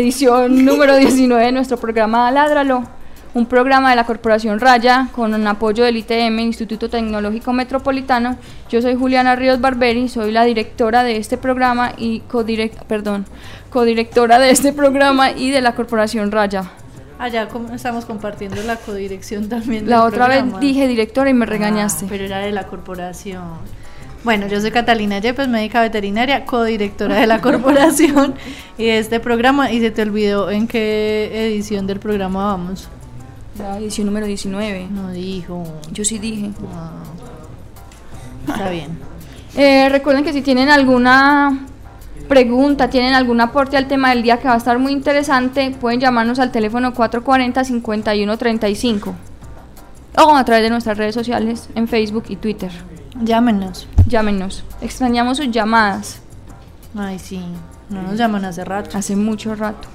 Edición número 19 de nuestro programa Ládralo, un programa de la Corporación Raya con un apoyo del ITM, Instituto Tecnológico Metropolitano. Yo soy Juliana Ríos Barberi, soy la directora de este programa y codirect, perdón, codirectora de este programa y de la Corporación Raya. Allá estamos compartiendo la codirección también. La otra vez dije directora y me regañaste. Ah, pero era de la corporación. Bueno, yo soy Catalina Yepes, médica veterinaria, codirectora de la corporación y de este programa. Y se te olvidó en qué edición del programa vamos. La edición número 19. No dijo. Yo sí dije. Ah. Está bien. Eh, recuerden que si tienen alguna pregunta, tienen algún aporte al tema del día que va a estar muy interesante, pueden llamarnos al teléfono 440-5135 o a través de nuestras redes sociales en Facebook y Twitter. Llámenos. Llámenos. Extrañamos sus llamadas. Ay, sí. No nos llaman hace rato. Hace mucho rato.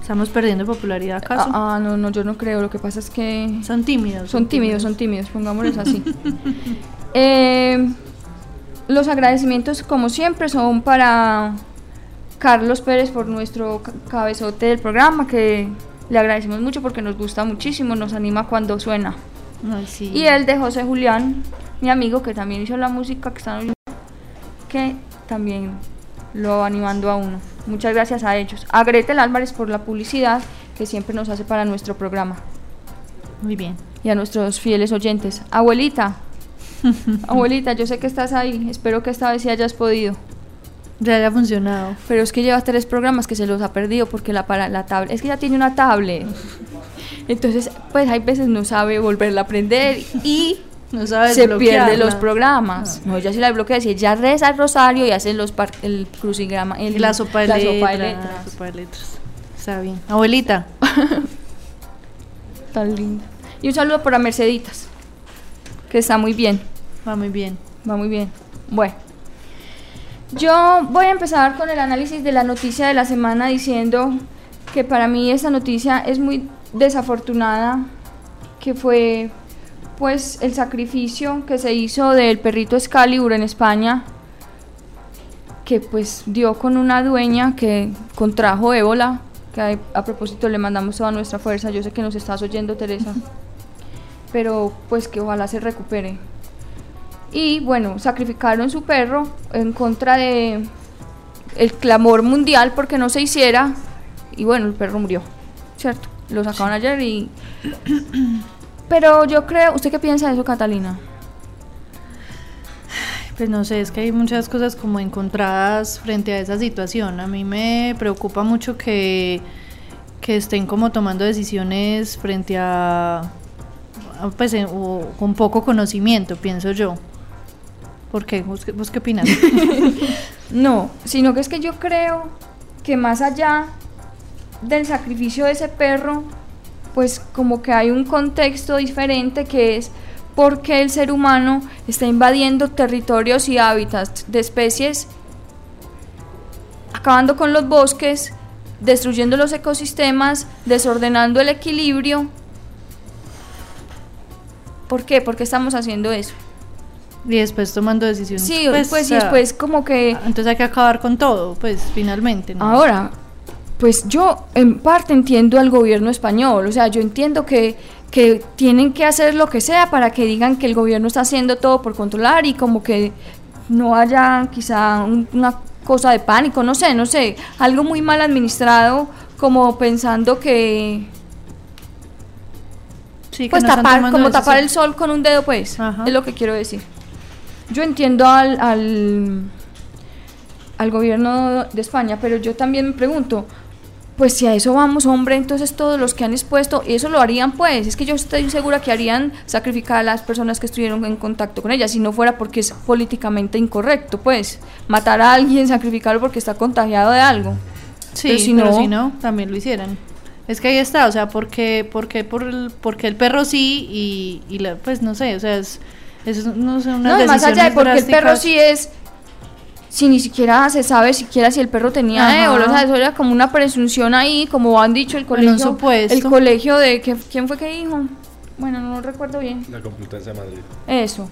¿Estamos perdiendo popularidad acaso? Ah, ah, no, no, yo no creo. Lo que pasa es que... Son tímidos. Son tímidos, son tímidos, pongámosles así. Eh, los agradecimientos, como siempre, son para Carlos Pérez por nuestro cabezote del programa, que le agradecemos mucho porque nos gusta muchísimo, nos anima cuando suena. Ay, sí. Y el de José Julián, mi amigo que también hizo la música que están oyendo, que también lo animando a uno. Muchas gracias a ellos. A Gretel Álvarez por la publicidad que siempre nos hace para nuestro programa. Muy bien. Y a nuestros fieles oyentes. Abuelita, abuelita, yo sé que estás ahí. Espero que esta vez sí hayas podido. Ya haya funcionado. Pero es que lleva tres programas que se los ha perdido porque la, para, la tablet, es que ya tiene una tablet. Entonces, pues hay veces no sabe volverla a aprender y no sabes se pierde los programas. No. ella sí la bloquea, si ella reza el rosario y hace los el crucigrama, el, la sopa de, la letras, sopa de letras. sopa de letras. Está bien. Abuelita. Tan linda. Y un saludo para Merceditas, que está muy bien. Va muy bien. Va muy bien. Bueno. Yo voy a empezar con el análisis de la noticia de la semana diciendo que para mí esa noticia es muy desafortunada, que fue pues el sacrificio que se hizo del perrito Excalibur en España, que pues dio con una dueña que contrajo ébola, que a, propósito le mandamos toda nuestra fuerza, yo sé que nos estás oyendo Teresa, pero pues que ojalá se recupere. Y bueno, sacrificaron su perro en contra de el clamor mundial porque no se hiciera y bueno, el perro murió, ¿cierto? Lo sacaron ayer y pero yo creo, ¿usted qué piensa de eso, Catalina? Pues no sé, es que hay muchas cosas como encontradas frente a esa situación. A mí me preocupa mucho que, que estén como tomando decisiones frente a, pues, con poco conocimiento, pienso yo. ¿Por qué? ¿Vos, vos qué opinas? no, sino que es que yo creo que más allá del sacrificio de ese perro, pues como que hay un contexto diferente que es porque el ser humano está invadiendo territorios y hábitats de especies, acabando con los bosques, destruyendo los ecosistemas, desordenando el equilibrio. ¿Por qué? ¿Por qué estamos haciendo eso? Y después tomando decisiones. Sí, pues, pues y después como que... Entonces hay que acabar con todo, pues finalmente. ¿no? Ahora, pues yo en parte entiendo al gobierno español, o sea, yo entiendo que, que tienen que hacer lo que sea para que digan que el gobierno está haciendo todo por controlar y como que no haya quizá una cosa de pánico, no sé, no sé, algo muy mal administrado como pensando que... Sí, que pues no tapar, como tapar el sol con un dedo, pues, Ajá. es lo que quiero decir. Yo entiendo al, al, al gobierno de España, pero yo también me pregunto, pues si a eso vamos, hombre, entonces todos los que han expuesto, eso lo harían pues, es que yo estoy segura que harían sacrificar a las personas que estuvieron en contacto con ella, si no fuera porque es políticamente incorrecto, pues, matar a alguien, sacrificarlo porque está contagiado de algo. Sí, pero si, no, también lo hicieran. Es que ahí está, o sea, porque, porque, por el, porque el perro sí y, y la, pues no sé, o sea, es, es no sé, una No, más allá de porque el perro sí es si ni siquiera se sabe siquiera si el perro tenía ébola, o sea, eso era como una presunción ahí, como han dicho el colegio, el colegio de que quién fue que dijo, bueno, no recuerdo bien. La Complutense de Madrid. Eso.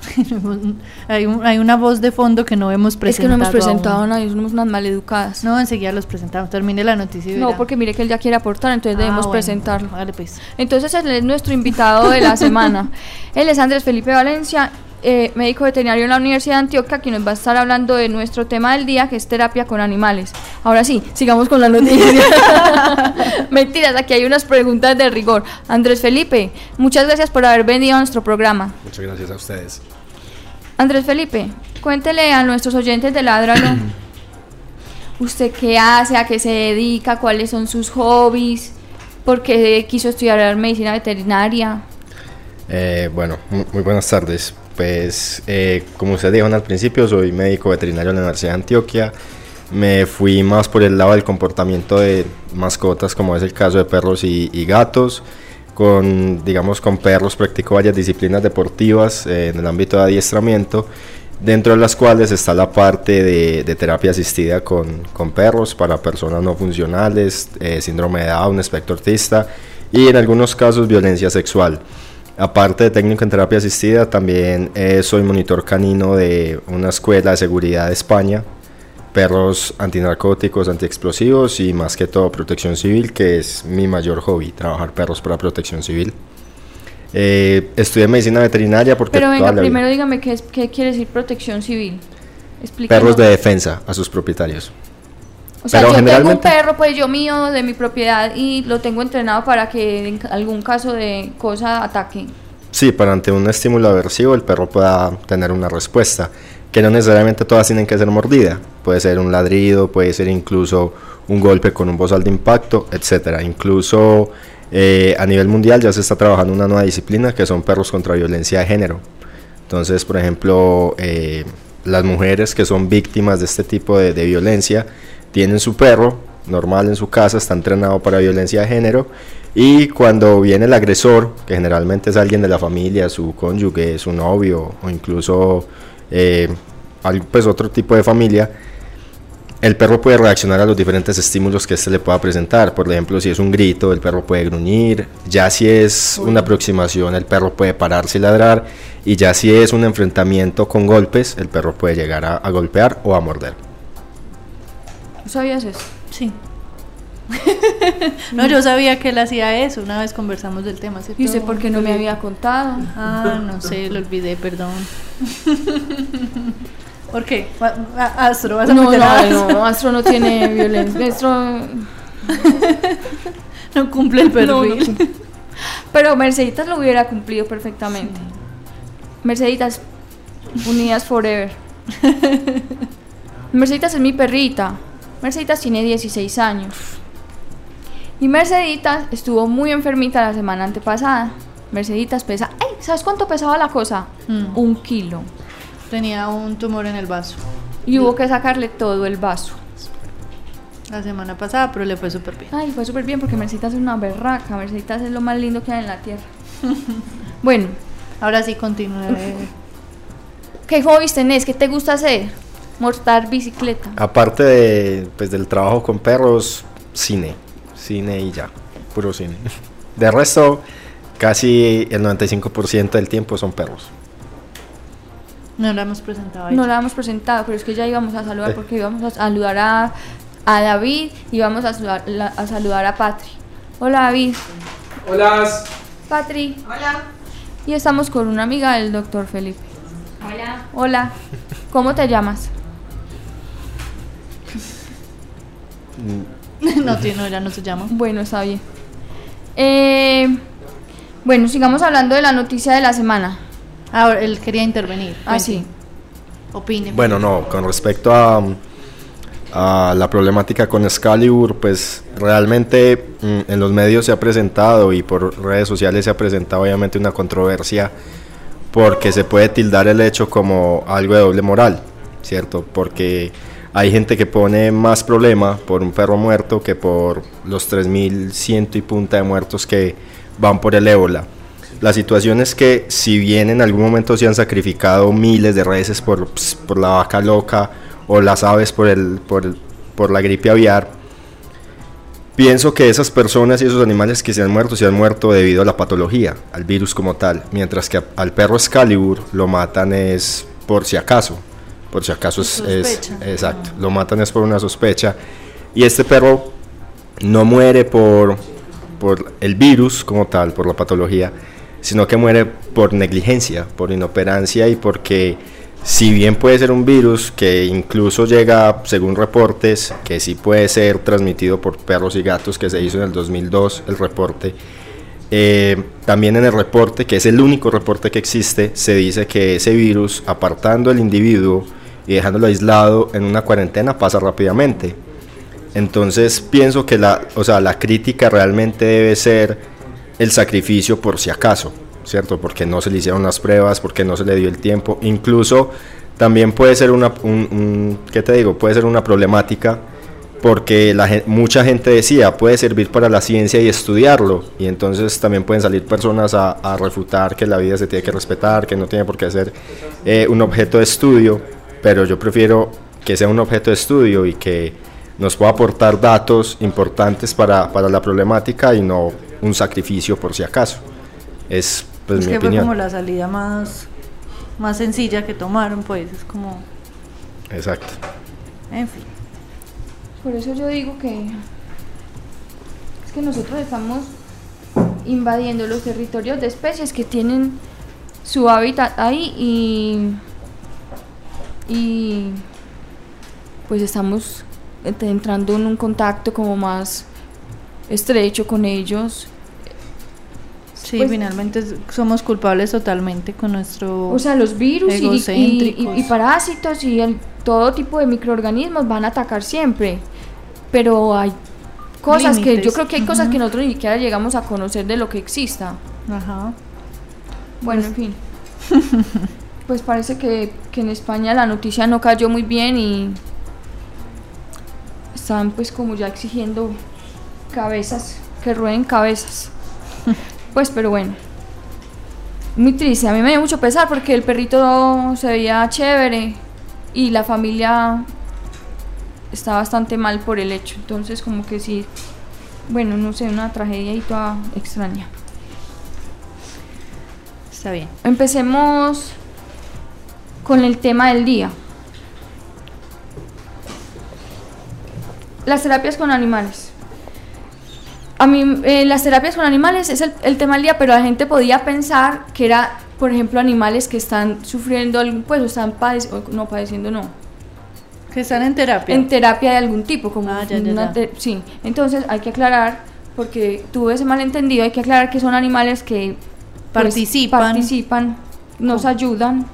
hay, hay, una voz de fondo que no hemos presentado. Es que no hemos presentado a nadie, somos unas maleducadas. No, enseguida los presentamos. Termine la noticia. no, porque mire que él ya quiere aportar, entonces ah, debemos presentarlo. Vale, pues. Entonces él es nuestro invitado de la semana. él es Andrés Felipe Valencia eh, médico veterinario en la Universidad de Antioquia, que nos va a estar hablando de nuestro tema del día, que es terapia con animales. Ahora sí, sigamos con la noticia. Mentiras, aquí hay unas preguntas de rigor. Andrés Felipe, muchas gracias por haber venido a nuestro programa. Muchas gracias a ustedes. Andrés Felipe, cuéntele a nuestros oyentes de Ladralo. ¿Usted qué hace? ¿A qué se dedica? ¿Cuáles son sus hobbies? ¿Por qué quiso estudiar medicina veterinaria? Eh, bueno, muy buenas tardes pues eh, como ustedes dijeron al principio, soy médico veterinario en la Universidad de Antioquia. Me fui más por el lado del comportamiento de mascotas, como es el caso de perros y, gatos. Con, digamos, con perros practico varias disciplinas deportivas eh, en el ámbito de adiestramiento, dentro de las cuales está la parte de, terapia asistida con, con, perros para personas no funcionales, eh, síndrome de Down, espectro autista y en algunos casos violencia sexual. Aparte de técnico en terapia asistida, también eh, soy monitor canino de una escuela de seguridad de España, perros antinarcóticos, antiexplosivos y más que todo protección civil, que es mi mayor hobby, trabajar perros para protección civil. Eh, estudié medicina veterinaria porque... Pero venga, primero dígame qué, qué quiere decir protección civil. Perros de defensa a sus propietarios. O sea, yo tengo un perro, pues yo mío, de mi propiedad, y lo tengo entrenado para que en algún caso de cosa ataque. Sí, para ante un estímulo aversivo el perro pueda tener una respuesta, que no necesariamente todas tienen que ser mordida. Puede ser un ladrido, puede ser incluso un golpe con un bozal de impacto, etcétera. Incluso eh, a nivel mundial ya se está trabajando una nueva disciplina que son perros contra violencia de género. Entonces, por ejemplo, eh, las mujeres que son víctimas de este tipo de, de violencia, tienen su perro normal en su casa, está entrenado para violencia de género y cuando viene el agresor, que generalmente es alguien de la familia, su cónyuge, su novio o incluso eh, pues otro tipo de familia, el perro puede reaccionar a los diferentes estímulos que éste le pueda presentar. Por ejemplo, si es un grito, el perro puede gruñir. Ya si es una aproximación, el perro puede pararse y ladrar. Y ya si es un enfrentamiento con golpes, el perro puede llegar a golpear o a morder sabías eso? Sí. no, yo sabía que él hacía eso. Una vez conversamos del tema. ¿Y usted por qué no me había contado? Ah, no sé, lo olvidé, perdón. ¿Por qué? Astro, vas a no, no, no, Astro no tiene violencia. Astro no cumple el perfil. Pero Merceditas lo hubiera cumplido perfectamente. Merceditas, unidas forever. Merceditas es mi perrita. Merceditas tiene 16 años. Y Merceditas estuvo muy enfermita la semana antepasada. Merceditas pesa... ¡Ey! ¿Sabes cuánto pesaba la cosa? Mm. Un kilo. Tenía un tumor en el vaso. Y hubo que sacarle todo el vaso. La semana pasada, pero le fue súper bien. Ay, fue súper bien porque Merceditas es una berraca. Merceditas es lo más lindo que hay en la tierra. bueno. Ahora sí, continuaré. ¿Qué hobbies tenés? ¿Qué te gusta hacer? Mortar bicicleta. Aparte de, pues, del trabajo con perros, cine. Cine y ya. Puro cine. De resto, casi el 95% del tiempo son perros. No la hemos presentado. No la hemos presentado, pero es que ya íbamos a saludar porque íbamos a saludar a, a David y vamos a saludar, a saludar a Patri. Hola David. Hola. Patri. Hola. Y estamos con una amiga del doctor Felipe. Hola. Hola. ¿Cómo te llamas? no, tiene, no, ya no se llama. Bueno, está bien. Eh, bueno, sigamos hablando de la noticia de la semana. Ahora, él quería intervenir. Ah, sí. Opine. Bueno, no, con respecto a, a la problemática con Excalibur, pues realmente mm, en los medios se ha presentado y por redes sociales se ha presentado obviamente una controversia porque se puede tildar el hecho como algo de doble moral, ¿cierto? Porque hay gente que pone más problema por un perro muerto que por los 3.100 y punta de muertos que van por el ébola. La situación es que si bien en algún momento se han sacrificado miles de reses por, por la vaca loca, o las aves por, el, por, por la gripe aviar, pienso que esas personas y esos animales que se han muerto se han muerto debido a la patología, al virus como tal, mientras que al perro Excalibur lo matan es por si acaso, por si acaso es, es, exacto, lo matan es por una sospecha. Y este perro no muere por, por el virus como tal, por la patología, sino que muere por negligencia, por inoperancia y porque si bien puede ser un virus que incluso llega, según reportes, que sí puede ser transmitido por perros y gatos, que se hizo en el 2002 el reporte, eh, también en el reporte, que es el único reporte que existe, se dice que ese virus, apartando al individuo y dejándolo aislado en una cuarentena, pasa rápidamente. Entonces pienso que la, o sea, la crítica realmente debe ser el sacrificio por si acaso. ¿cierto? Porque no se le hicieron las pruebas, porque no se le dio el tiempo. Incluso también puede ser una, un, ¿qué te digo? Puede ser una problemática porque la, mucha gente decía puede servir para la ciencia y estudiarlo y entonces también pueden salir personas a, refutar que la vida se tiene que respetar, que no tiene por qué ser eh, un objeto de estudio, pero yo prefiero que sea un objeto de estudio y que nos pueda aportar datos importantes para, para la problemática y no un sacrificio por si acaso. Es pues, es que fue como la salida más, más sencilla que tomaron, pues es como... Exacto. En fin. Por eso yo digo que es que nosotros estamos invadiendo los territorios de especies que tienen su hábitat ahí y, y pues estamos entrando en un contacto como más estrecho con ellos Sí, pues, finalmente somos culpables totalmente con nuestro. O sea, los virus y, parásitos y el, todo tipo de microorganismos van a atacar siempre. Pero hay cosas que yo creo que hay cosas que nosotros ni siquiera llegamos a conocer de lo que exista. Ajá. Bueno, en fin. pues parece que, que en España la noticia no cayó muy bien y están pues como ya exigiendo cabezas, que rueden cabezas. Pues, pero bueno. Muy triste, a mí me dio mucho pesar porque el perrito se veía chévere y la familia está bastante mal por el hecho. Entonces, como que sí, bueno, no sé, una tragedia y toda extraña. Está bien. Empecemos con el tema del día. Las terapias con animales. A mí, eh, las terapias con animales es el, tema del día, pero la gente podía pensar que era, por ejemplo, animales que están sufriendo, algún, pues, o están padeciendo, no padeciendo, no. Que están en terapia. En terapia de algún tipo, como ah, sí. Entonces hay que aclarar, porque tuve ese malentendido, hay que aclarar que son animales que pues, participan, participan nos ayudan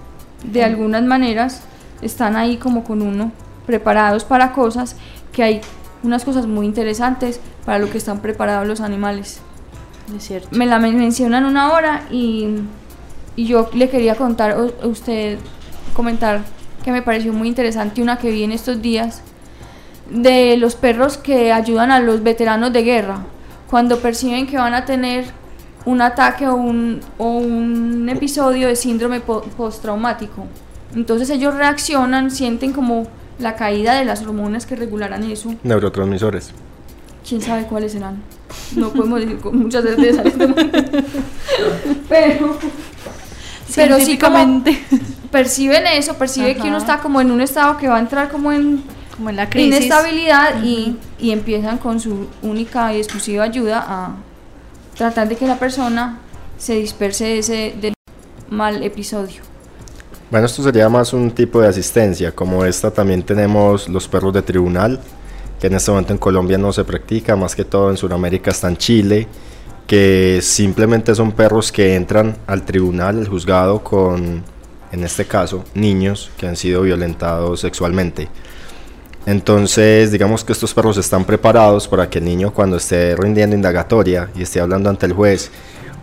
de algunas maneras, están ahí como con uno, preparados para cosas que hay unas cosas muy interesantes para lo que están preparados los animales. Es cierto. Me la mencionan una hora y, y yo le quería contar a usted, comentar que me pareció muy interesante una que vi en estos días de los perros que ayudan a los veteranos de guerra cuando perciben que van a tener un ataque o un, o un episodio de síndrome postraumático. Entonces ellos reaccionan, sienten como la caída de las hormonas que regularán eso. Neurotransmisores. ¿Quién sabe cuáles serán? No podemos decir con mucha certeza. pero, pero sí como perciben eso, percibe que uno está como en un estado que va a entrar como en, como en la crisis. inestabilidad y, y empiezan con su única y exclusiva ayuda a tratar de que la persona se disperse ese del mal episodio. Bueno, esto sería más un tipo de asistencia, como esta también tenemos los perros de tribunal, que en este momento en Colombia no se practica, más que todo en Sudamérica está en Chile, que simplemente son perros que entran al tribunal, el juzgado, con, en este caso, niños que han sido violentados sexualmente. Entonces, digamos que estos perros están preparados para que el niño cuando esté rindiendo indagatoria y esté hablando ante el juez,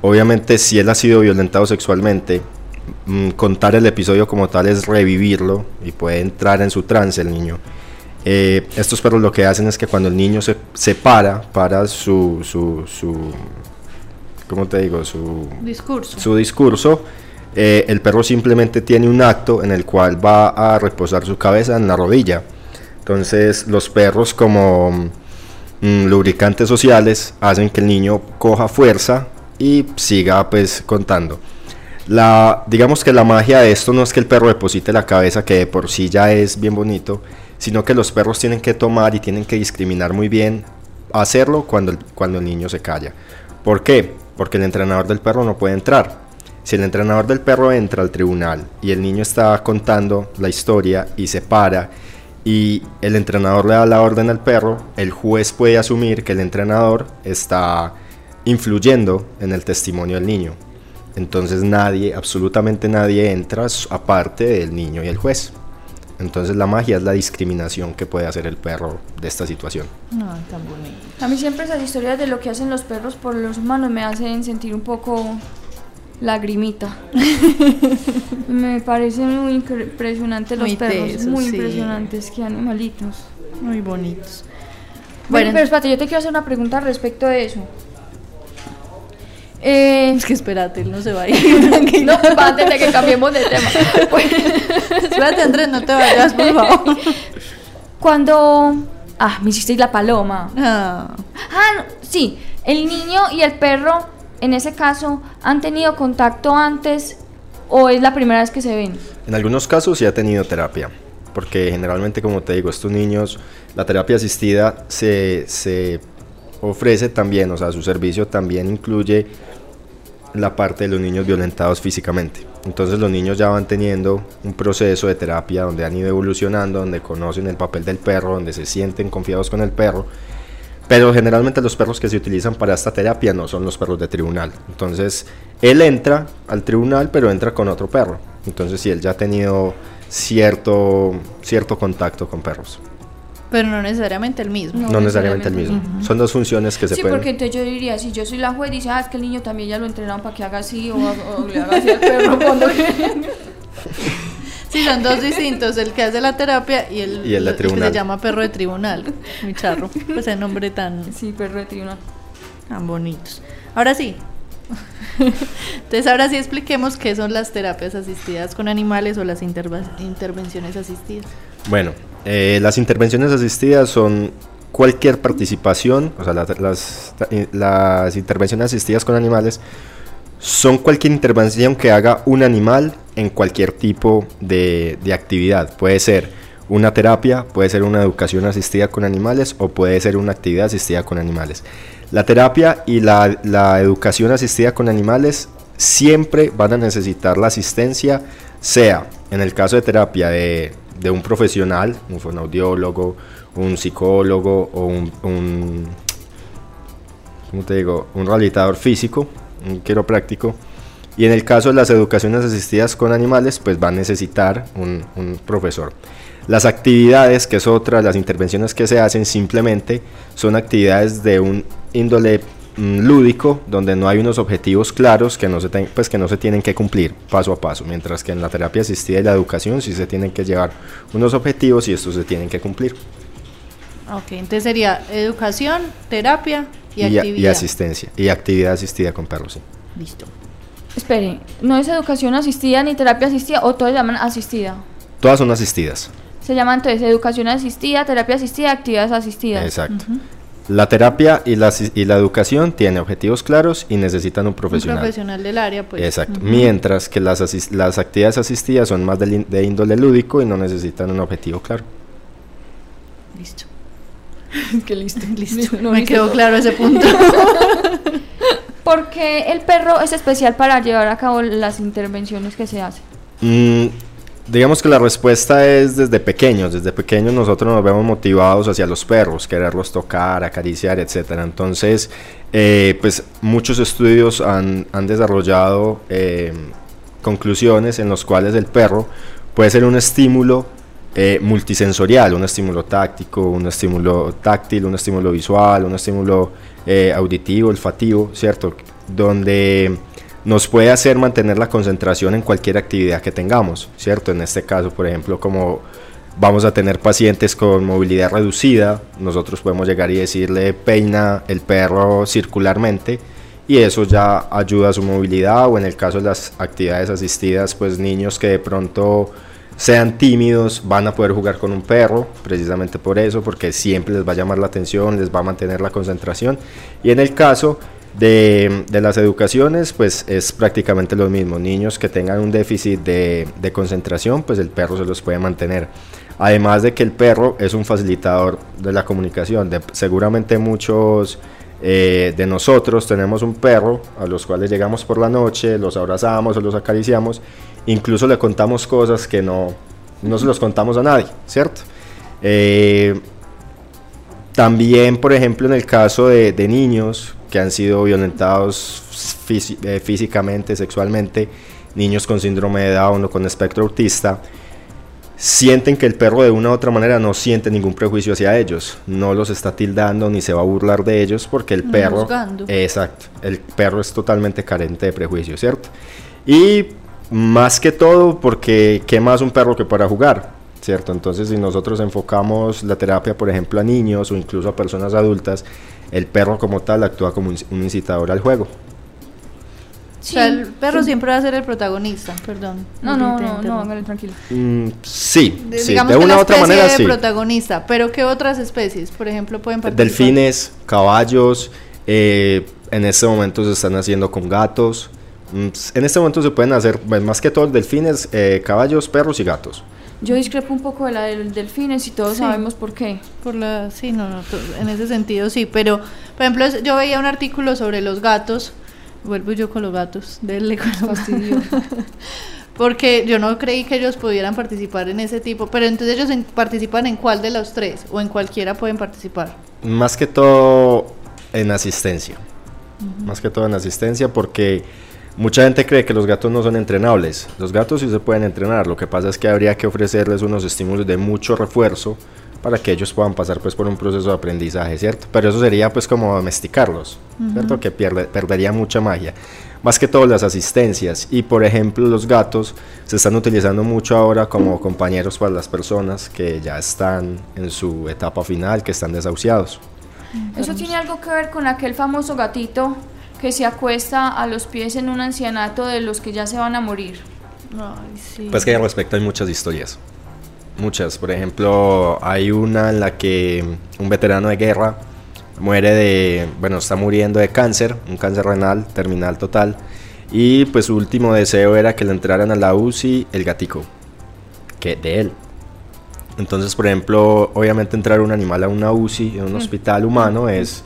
obviamente si él ha sido violentado sexualmente, mm, contar el episodio como tal es revivirlo y puede entrar en su trance el niño. Eh, estos perros lo que hacen es que cuando el niño se, se para para su, su, su, ¿cómo te digo? Su Discurso. su discurso, eh, el perro simplemente tiene un acto en el cual va a reposar su cabeza en la rodilla. Entonces los perros como mm, lubricantes sociales hacen que el niño coja fuerza y siga pues contando. La, digamos que la magia de esto no es que el perro deposite la cabeza, que de por sí ya es bien bonito, sino que los perros tienen que tomar y tienen que discriminar muy bien hacerlo cuando cuando el niño se calla. ¿Por qué? Porque el entrenador del perro no puede entrar. Si el entrenador del perro entra al tribunal y el niño está contando la historia y se para y el entrenador le da la orden al perro, el juez puede asumir que el entrenador está influyendo en el testimonio del niño. Entonces nadie, absolutamente nadie entra aparte del niño y el juez. Entonces la magia es la discriminación que puede hacer el perro de esta situación. No, tan bonito. A mí siempre esas historias de lo que hacen los perros por los humanos me hacen sentir un poco lagrimita. me parecen muy impresionantes los Muy perros, tesos, muy sí. impresionantes, qué animalitos. Muy bonitos. Bueno, Bueno, pero espérate, yo te quiero hacer una pregunta respecto de eso. Eh, es que espérate, él no se va a ir. no, antes de que cambiemos de tema. Pues, espérate, Andrés, no te vayas, por favor. cuando... Ah, me hicisteis la paloma. Ah, Ah, no, sí, el niño y el perro, en ese caso, ¿han tenido contacto antes o es la primera vez que se ven? En algunos casos sí ha tenido terapia, porque generalmente, como te digo, estos niños, la terapia asistida se, se ofrece también, o sea, su servicio también incluye la parte de los niños violentados físicamente. Entonces los niños ya van teniendo un proceso de terapia donde han ido evolucionando, donde conocen el papel del perro, donde se sienten confiados con el perro. Pero generalmente los perros que se utilizan para esta terapia no son los perros de tribunal. Entonces él entra al tribunal, pero entra con otro perro. Entonces sí, él ya ha tenido cierto, cierto contacto con perros. pero no necesariamente el mismo. No No, necesariamente el mismo. Son dos funciones que se Sí, pueden... porque entonces yo diría, si yo soy la juez, dice, ah, es que el niño también ya lo entrenaron para que haga así o, o le haga así al perro cuando... Sí, son dos distintos, el que hace la terapia y el, Y el de que tribunal. se llama perro de tribunal. Muy charro. Pues ese nombre tan, sí, perro de tribunal. tan bonitos. Ahora sí. Entonces ahora sí expliquemos qué son las terapias asistidas con animales o las intervenciones asistidas. Bueno, eh, las intervenciones asistidas son cualquier participación, o sea, la- las, las intervenciones asistidas con animales son cualquier intervención que haga un animal en cualquier tipo de, de actividad. Puede ser una terapia, puede ser una educación asistida con animales o puede ser una actividad asistida con animales. La terapia y la, la educación asistida con animales siempre van a necesitar la asistencia, sea en el caso de terapia de, de un profesional, un fonoaudiólogo, un psicólogo o un, un ¿cómo te digo? Un rehabilitador físico, un quiropráctico. Y en el caso de las educaciones asistidas con animales, pues va a necesitar un, profesor. Las actividades, que es otra las intervenciones que se hacen, simplemente son actividades de un índole mm, lúdico, donde no hay unos objetivos claros que no, se pues que no se tienen que cumplir paso a paso, mientras que en la terapia asistida y la educación sí se tienen que llevar unos objetivos y estos se tienen que cumplir. Ok, entonces sería educación, terapia y, y, a- actividad. y asistencia, y actividad asistida con perros, sí. Listo. Espere, ¿no es educación asistida ni terapia asistida o todos llaman asistida? Todas son asistidas. Se llama entonces educación asistida, terapia asistida, actividades asistidas. Exacto. La terapia y la, y la educación tienen objetivos claros y necesitan un profesional. Un profesional del área, pues. Exacto. Mientras que las, asis- las actividades asistidas son más in- de índole lúdico y no necesitan un objetivo claro. Listo. que listo. Listo. No, Me listo. quedó claro ese punto. Porque el perro es especial para llevar a cabo las intervenciones que se hacen. Mm, digamos que la respuesta es desde pequeños. Desde pequeños nosotros nos vemos motivados hacia los perros, quererlos tocar, acariciar, etcétera. Entonces, eh, pues muchos estudios han, han desarrollado eh, conclusiones en los cuales el perro puede ser un estímulo eh, multisensorial, un estímulo táctico, un estímulo táctil, un estímulo visual, un estímulo eh, auditivo, olfativo, ¿cierto? Donde nos puede hacer mantener la concentración en cualquier actividad que tengamos, ¿cierto? En este caso, por ejemplo, como vamos a tener pacientes con movilidad reducida, nosotros podemos llegar y decirle peina el perro circularmente y eso ya ayuda a su movilidad o en el caso de las actividades asistidas, pues niños que de pronto sean tímidos van a poder jugar con un perro, precisamente por eso, porque siempre les va a llamar la atención, les va a mantener la concentración y en el caso de, las educaciones, pues es prácticamente lo mismo. Niños que tengan un déficit de, concentración, pues el perro se los puede mantener. Además de que el perro es un facilitador de la comunicación. Seguramente muchos eh, de nosotros tenemos un perro a los cuales llegamos por la noche, los abrazamos o los acariciamos, incluso le contamos cosas que no, no se los contamos a nadie, ¿cierto? Eh, también, por ejemplo, en el caso de, de niños que han sido violentados eh, físicamente, sexualmente, niños con síndrome de Down o con espectro autista, sienten que el perro de una u otra manera no siente ningún prejuicio hacia ellos, no los está tildando ni se va a burlar de ellos porque el perro, exacto, el perro es totalmente carente de prejuicio, ¿cierto? Y más que todo porque qué más un perro que para jugar, ¿cierto? Entonces si nosotros enfocamos la terapia, por ejemplo, a niños o incluso a personas adultas, el perro como tal actúa como un incitador al juego. O sea, el perro siempre va a ser el protagonista, perdón. No, no, no, tranquilo. Mm, sí, de, sí, digamos de que una u otra manera de sí. protagonista, pero ¿qué otras especies, por ejemplo, pueden participar? Delfines, caballos, eh, en este momento se están haciendo con gatos. Mm, En este momento se pueden hacer, pues, más que todo, delfines, eh, caballos, perros y gatos. Yo discrepo un poco de la del delfines y todos Sí. sabemos por qué. Por la, sí, no, no, en ese sentido sí, pero por ejemplo yo veía un artículo sobre los gatos, vuelvo yo con los gatos, denle con los porque yo no creí que ellos pudieran participar en ese tipo, pero entonces ellos en- participan en cuál de los tres o en cualquiera pueden participar. Más que todo en asistencia. Más que todo en asistencia porque mucha gente cree que los gatos no son entrenables. Los gatos sí se pueden entrenar. Lo que pasa es que habría que ofrecerles unos estímulos de mucho refuerzo para que ellos puedan pasar pues por un proceso de aprendizaje, ¿cierto? Pero eso sería pues como domesticarlos, ¿cierto? Que pierde- perdería mucha magia. Más que todo las asistencias y por ejemplo los gatos se están utilizando mucho ahora como compañeros para las personas que ya están en su etapa final, que están desahuciados. Eso tiene algo que ver con aquel famoso gatito que se acuesta a los pies en un ancianato de los que ya se van a morir. Ay, sí. Pues que al respecto hay muchas historias. Muchas. Por ejemplo, hay una en la que un veterano de guerra muere de, bueno, está muriendo de cáncer, un cáncer renal terminal total. Y pues su último deseo era que le entraran a la UCI el gatico, que de él. Entonces, por ejemplo, obviamente entrar un animal a una UCI, en un hospital humano, es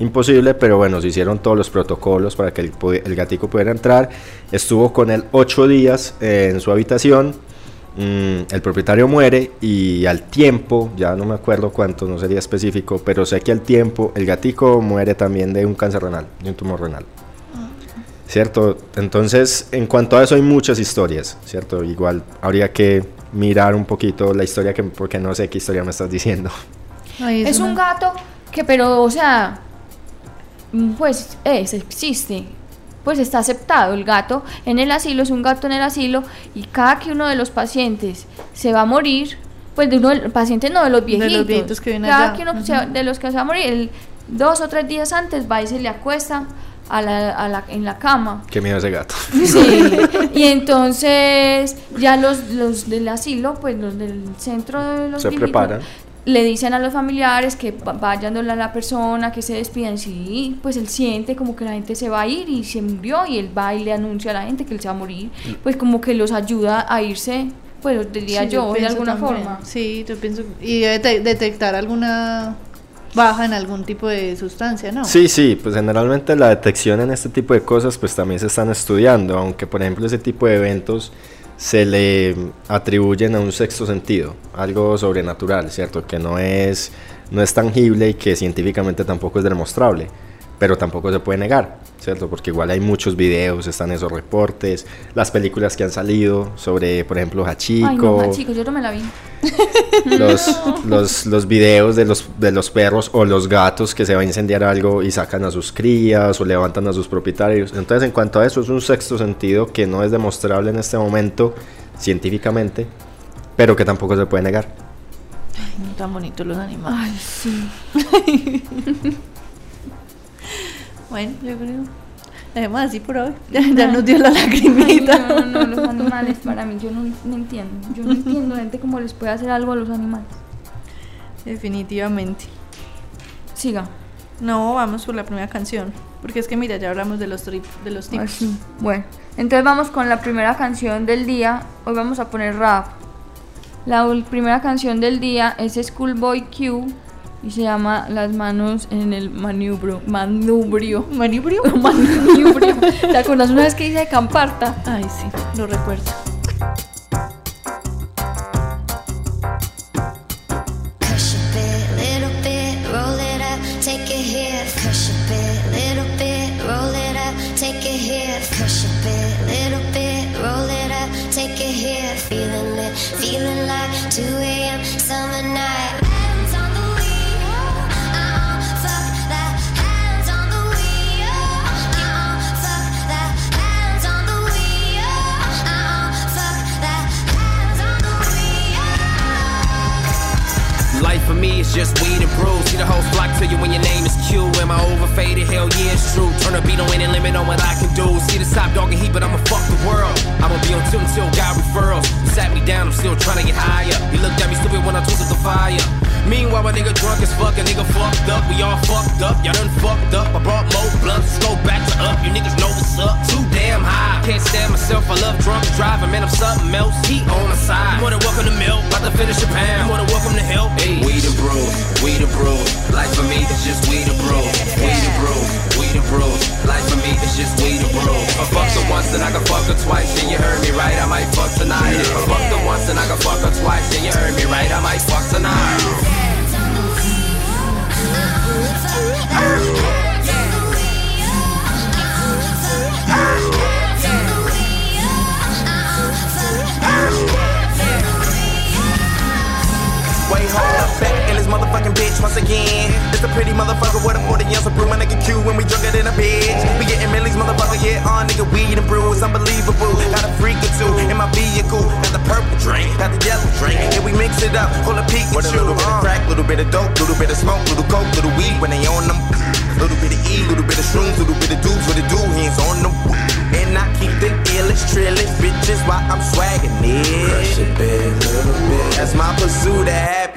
imposible, pero bueno, se hicieron todos los protocolos para que el, el gatico pudiera entrar. Estuvo con él ocho días eh, en su habitación. Mm, el propietario muere y al tiempo, ya no me acuerdo cuánto, no sería específico, pero sé que al tiempo el gatico muere también de un cáncer renal, de un tumor renal. ¿Cierto? Entonces, en cuanto a eso hay muchas historias, ¿cierto? Igual habría que mirar un poquito la historia, que, porque no sé qué historia me estás diciendo. Ay, Es un una- gato que, pero, o sea, pues es, existe. Pues está aceptado el gato en el asilo, es un gato en el asilo y cada que uno de los pacientes se va a morir, pues de uno del paciente no de los los viejitos, viejitos que vienen cada allá. que uno se de los que se va a morir, el- dos o tres días antes va y se le acuesta a la, a la- en la cama. Qué miedo ese gato. Sí, y entonces ya los, los del asilo, pues los del centro de los Se viejitos, preparan. Le dicen a los familiares que va- vayan a la persona, que se despidan. Sí, pues él siente como que la gente se va a ir y se murió y él va y le anuncia a la gente que él se va a morir. Pues como que los ayuda a irse, pues diría Sí, yo, de alguna también. forma. Sí, yo pienso. Y debe te- detectar alguna baja en algún tipo de sustancia, ¿no? Sí, sí, pues generalmente la detección en este tipo de cosas pues también se están estudiando, aunque por ejemplo ese tipo de eventos se le atribuyen a un sexto sentido, algo sobrenatural, ¿cierto? Que no es, no es tangible y que científicamente tampoco es demostrable. Pero tampoco se puede negar, ¿cierto? Porque igual hay muchos videos, están esos reportes, las películas que han salido sobre, por ejemplo, Hachiko. Ay, no, Hachiko, yo no me la vi. Los, los, los videos de los, de los perros o los gatos que se va a incendiar algo y sacan a sus crías o levantan a sus propietarios. Entonces, en cuanto a eso, es un sexto sentido que no es demostrable en este momento científicamente, pero que tampoco se puede negar. Ay, no tan bonitos los animales. Ay, sí. Bueno, yo creo. Dejemos así por hoy. Ya, ya nos dio la lagrimita. Ay, no, no, los animales para mí, yo no, no entiendo. Yo no entiendo gente cómo les puede hacer algo a los animales. Definitivamente. Siga. No, vamos por la primera canción. Porque es que mira, ya hablamos de los, trip, de los tips. Bueno, entonces vamos con la primera canción del día. Hoy vamos a poner rap. La primera canción del día es Schoolboy Q y se llama Las manos en el manubrio. Manubrio. ¿Manubrio? Manubrio. ¿Te acuerdas una vez que hice de Camparta? Ay, sí, lo recuerdo.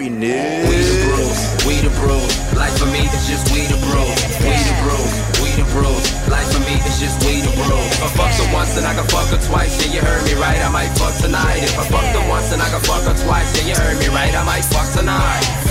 Happiness. We the bros, we the bros. Life for me is just we the bros. we the bros, we the brews. Life for me is just we the bros. If I fuck her once, then I can fuck her twice. Yeah, you heard me right, I might fuck tonight. If I fuck her once, then I can fuck her twice. Yeah, you heard me right, I might fuck tonight.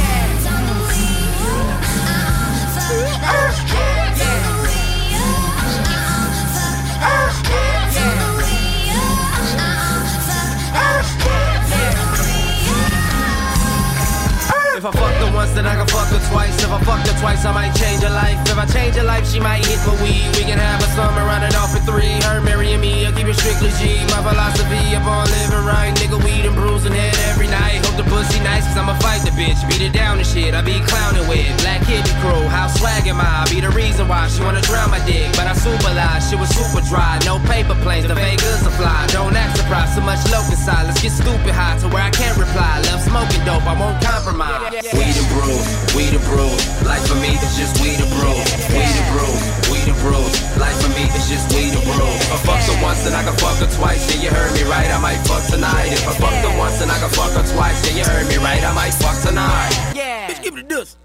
If I fuck her once, then I can fuck her twice. If I fuck her twice, I might change her life. If I change her life, she might hit for weed. We can have a summer, run it off for three. Her marrying me, I keep it strictly G. My philosophy upon living right. Nigga, weed and bruising head every night. Hope the pussy nice, cause I'ma fight the bitch. Beat it down and shit, I be clowning with. Black hippie crew, how swag am I? Be the reason why she wanna drown my dick. But I super lie, she was super dry. No paper planes, the Vegas are fly. Don't act surprised, so much low inside. Let's get stupid high to where I can't reply. Love smoking dope, I won't compromise. We the we the brews. Life for me is just we the brews, we the brews, we the brews. Life for me is just we the brews. If I fuck her once, then I can fuck her twice. Yeah, you heard me right, I might fuck tonight. If I fuck her once, then I can fuck her twice. Yeah, you heard me right, I might fuck tonight. Yeah, bitch, give me the dust.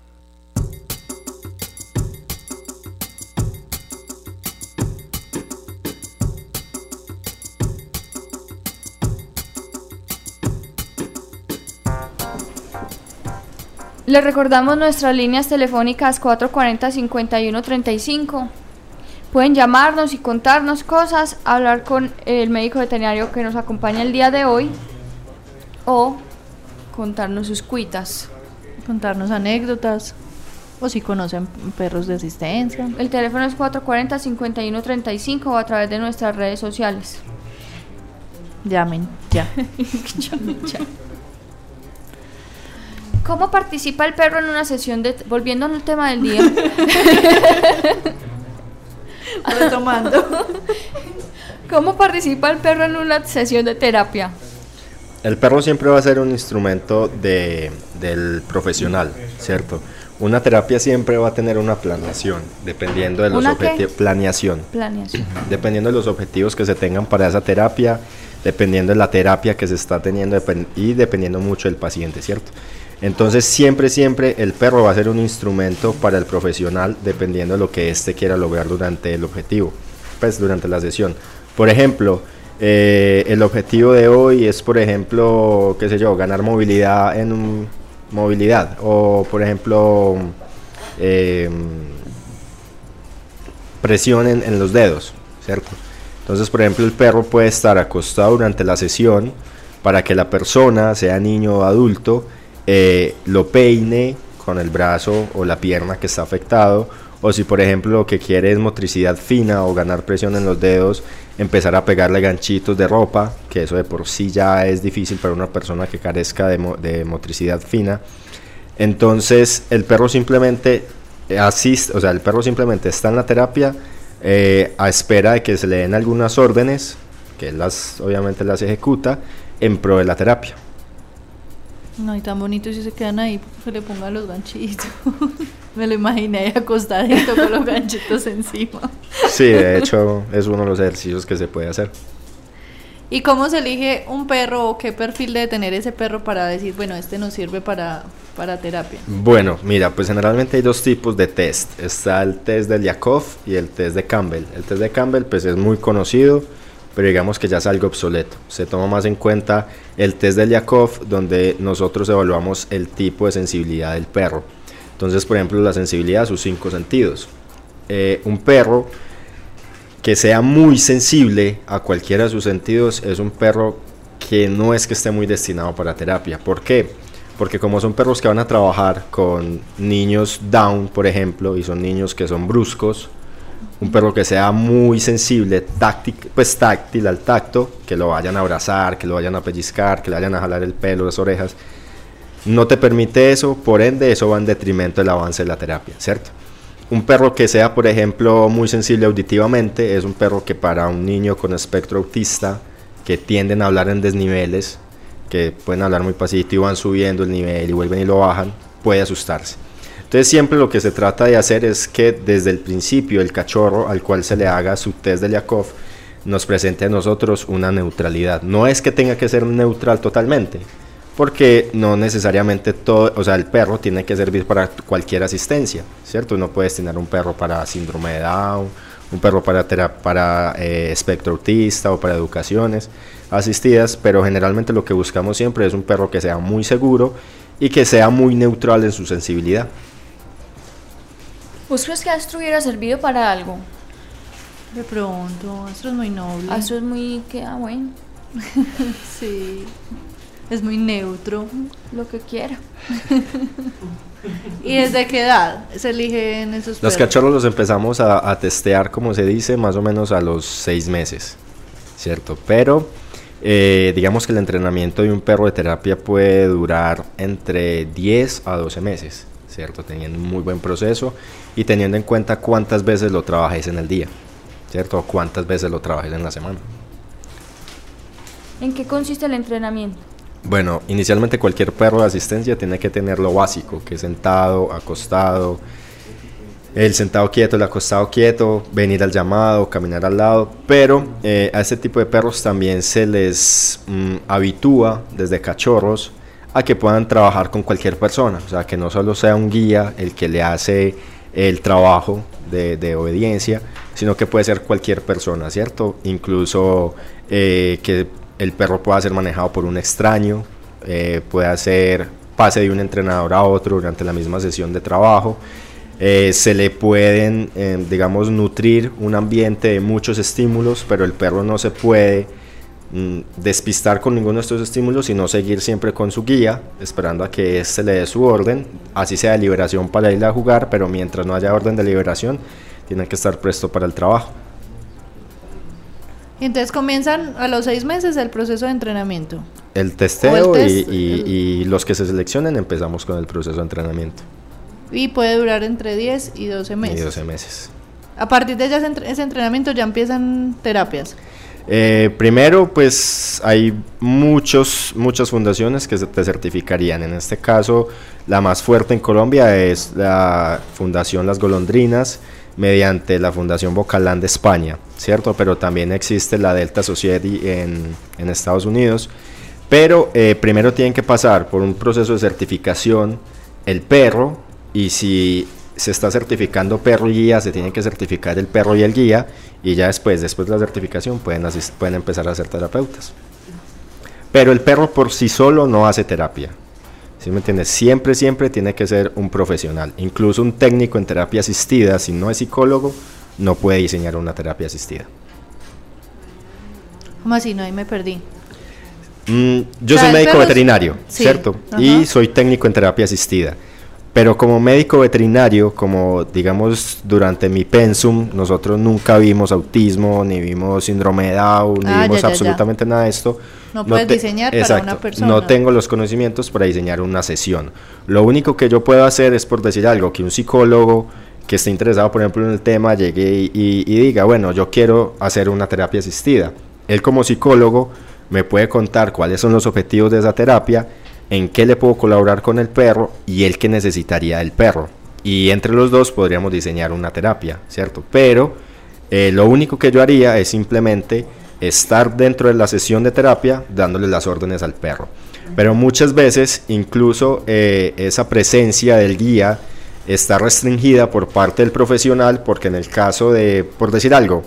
Les recordamos nuestras líneas telefónicas 440-5135. Pueden llamarnos y contarnos cosas, hablar con el médico veterinario que nos acompaña el día de hoy o contarnos sus cuitas. Contarnos anécdotas. O si conocen perros de asistencia. El teléfono es 440-5135 o a través de nuestras redes sociales. Llamen, ya. ¿Cómo participa el perro en una sesión de... Volviendo al tema del día. Retomando. ¿Cómo participa el perro en una sesión de terapia? El perro siempre va a ser un instrumento de, del profesional, ¿cierto? Una terapia siempre va a tener una planeación, dependiendo de los objetivos. Planeación. Planeación. Dependiendo de los objetivos que se tengan para esa terapia, dependiendo de la terapia que se está teniendo y dependiendo mucho del paciente, ¿cierto? Entonces siempre, siempre el perro va a ser un instrumento para el profesional dependiendo de lo que éste quiera lograr durante el objetivo, pues durante la sesión. Por ejemplo, eh, el objetivo de hoy es, por ejemplo, qué sé yo, ganar movilidad en un- movilidad o, por ejemplo, em, presión en, los dedos. Entonces, por ejemplo, el perro puede estar acostado durante la sesión para que la persona, sea niño o adulto, eh, lo peine con el brazo o la pierna que está afectado, o si por ejemplo lo que quiere es motricidad fina o ganar presión en los dedos, empezar a pegarle ganchitos de ropa, que eso de por sí ya es difícil para una persona que carezca de, mo- motricidad fina. Entonces el perro simplemente asiste, o sea, el perro simplemente está en la terapia eh, a espera de que se le den algunas órdenes, que las obviamente las ejecuta en pro de la terapia. No, y tan bonito si se quedan ahí, que le pongan los ganchitos. Me lo imaginé ahí acostadito con los ganchitos encima. Sí, de hecho es uno de los ejercicios que se puede hacer. ¿Y cómo se elige un perro o qué perfil debe tener ese perro para decir, bueno, este nos sirve para, para terapia? Bueno, mira, pues generalmente hay dos tipos de test. Está el test de Lyakov y el test de Campbell. El test de Campbell pues es muy conocido, pero digamos que ya es algo obsoleto. Se toma más en cuenta el test de Lyakov, donde nosotros evaluamos el tipo de sensibilidad del perro. Entonces, por ejemplo, la sensibilidad, sus cinco sentidos. Eh, un perro que sea muy sensible a cualquiera de sus sentidos es un perro que no es que esté muy destinado para terapia. ¿Por qué? Porque como son perros que van a trabajar con niños down, por ejemplo, y son niños que son bruscos, un perro que sea muy sensible, táctil, pues táctil al tacto, que lo vayan a abrazar, que lo vayan a pellizcar, que le vayan a jalar el pelo, las orejas, no te permite eso, por ende eso va en detrimento del avance de la terapia, ¿cierto? Un perro que sea, por ejemplo, muy sensible auditivamente es un perro que para un niño con espectro autista, que tienden a hablar en desniveles, que pueden hablar muy pasito y van subiendo el nivel y vuelven y lo bajan, puede asustarse. Entonces siempre lo que se trata de hacer es que desde el principio el cachorro al cual se le haga su test de Lyakov nos presente a nosotros una neutralidad. No es que tenga que ser neutral totalmente, porque no necesariamente todo, o sea, el perro tiene que servir para cualquier asistencia, ¿cierto? No puedes tener un perro para síndrome de Down, un perro para, para eh, espectro autista o para educaciones asistidas, pero generalmente lo que buscamos siempre es un perro que sea muy seguro y que sea muy neutral en su sensibilidad. ¿Vos crees que Astro hubiera servido para algo? De pronto, esto es muy noble. Astro es muy... que ah, bueno, Sí, es muy neutro. lo que quiera. ¿Y desde qué edad se eligen esos Los perros? cachorros los empezamos a, a testear, como se dice, más o menos a los seis meses, ¿cierto? Pero eh, digamos que el entrenamiento de un perro de terapia puede durar entre 10 a 12 meses, ¿cierto? Teniendo un muy buen proceso y teniendo en cuenta cuántas veces lo trabajes en el día, ¿cierto? O cuántas veces lo trabajes en la semana. ¿En qué consiste el entrenamiento? Bueno, inicialmente cualquier perro de asistencia tiene que tener lo básico, que es sentado, acostado, el sentado quieto, el acostado quieto, venir al llamado, caminar al lado, pero eh, a este tipo de perros también se les mm, habitúa desde cachorros a que puedan trabajar con cualquier persona, o sea, que no solo sea un guía el que le hace el trabajo de, obediencia, sino que puede ser cualquier persona, ¿cierto? Incluso eh, que el perro pueda ser manejado por un extraño, eh, puede hacer pase de un entrenador a otro durante la misma sesión de trabajo. Eh, se le pueden, eh, digamos, nutrir un ambiente de muchos estímulos, pero el perro no se puede despistar con ninguno de estos estímulos, sino seguir siempre con su guía, esperando a que éste le dé su orden, así sea de liberación para ir a jugar, pero mientras no haya orden de liberación, tiene que estar presto para el trabajo. Y entonces comienzan a los seis meses el proceso de entrenamiento. El testeo O el test, y, y- el- y los que se seleccionen empezamos con el proceso de entrenamiento. Y puede durar entre 10 y 12 meses. Y 12 meses. A partir de ese entrenamiento ya empiezan terapias. Eh, primero, pues hay muchos, muchas fundaciones que te certificarían. En este caso, la más fuerte en Colombia es la Fundación Las Golondrinas, mediante la Fundación Bocalán de España, ¿cierto? Pero también existe la Delta Society en, en Estados Unidos. Pero eh, primero tienen que pasar por un proceso de certificación el perro y si se está certificando perro y guía, se tiene que certificar el perro y el guía y ya después, después de la certificación pueden, pueden empezar a ser terapeutas. Pero el perro por sí solo no hace terapia. ¿Sí me entiendes? Siempre, siempre tiene que ser un profesional. Incluso un técnico en terapia asistida, si no es psicólogo, no puede diseñar una terapia asistida. ¿Cómo así? No, ahí me perdí. Mm, yo soy médico veterinario, Sí, ¿cierto? ajá. Y soy técnico en terapia asistida. Pero como médico veterinario, como digamos durante mi pensum, nosotros nunca vimos autismo, ni vimos síndrome de Down, ni Ah, vimos ya, ya, ya. absolutamente nada de esto. No puedes diseñar para Exacto, una persona. No tengo los conocimientos para diseñar una sesión. Lo único que yo puedo hacer es, por decir algo, que un psicólogo que esté interesado, por ejemplo, en el tema, llegue y, y- y diga, bueno, yo quiero hacer una terapia asistida. Él como psicólogo me puede contar cuáles son los objetivos de esa terapia, en qué le puedo colaborar con el perro y él qué necesitaría del perro. Y entre los dos podríamos diseñar una terapia, ¿cierto? Pero eh, lo único que yo haría es simplemente estar dentro de la sesión de terapia dándole las órdenes al perro. Pero muchas veces incluso eh, esa presencia del guía está restringida por parte del profesional porque en el caso de, por decir algo,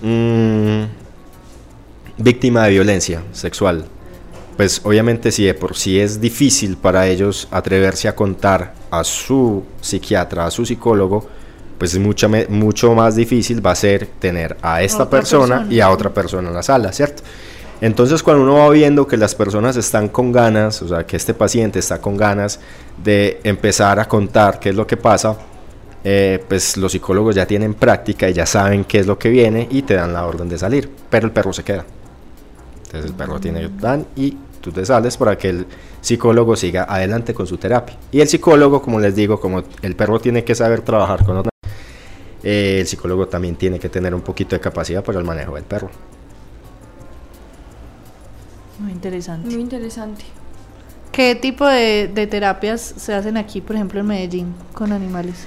mm, víctima de violencia sexual, pues obviamente si de por sí es difícil para ellos atreverse a contar a su psiquiatra, a su psicólogo, pues es mucho, mucho más difícil va a ser tener a esta persona. y a otra persona en la sala, ¿cierto? Entonces cuando uno va viendo que las personas están con ganas, o sea, que este paciente está con ganas de empezar a contar qué es lo que pasa, eh, pues los psicólogos ya tienen práctica y ya saben qué es lo que viene y te dan la orden de salir, pero el perro se queda. Entonces el perro tiene plan y tú te sales para que el psicólogo siga adelante con su terapia. Y el psicólogo, como les digo, como el perro tiene que saber trabajar con otra, eh, el psicólogo también tiene que tener un poquito de capacidad para el manejo del perro. Muy interesante. Muy interesante. ¿Qué tipo de, de terapias se hacen aquí, por ejemplo, en Medellín con animales?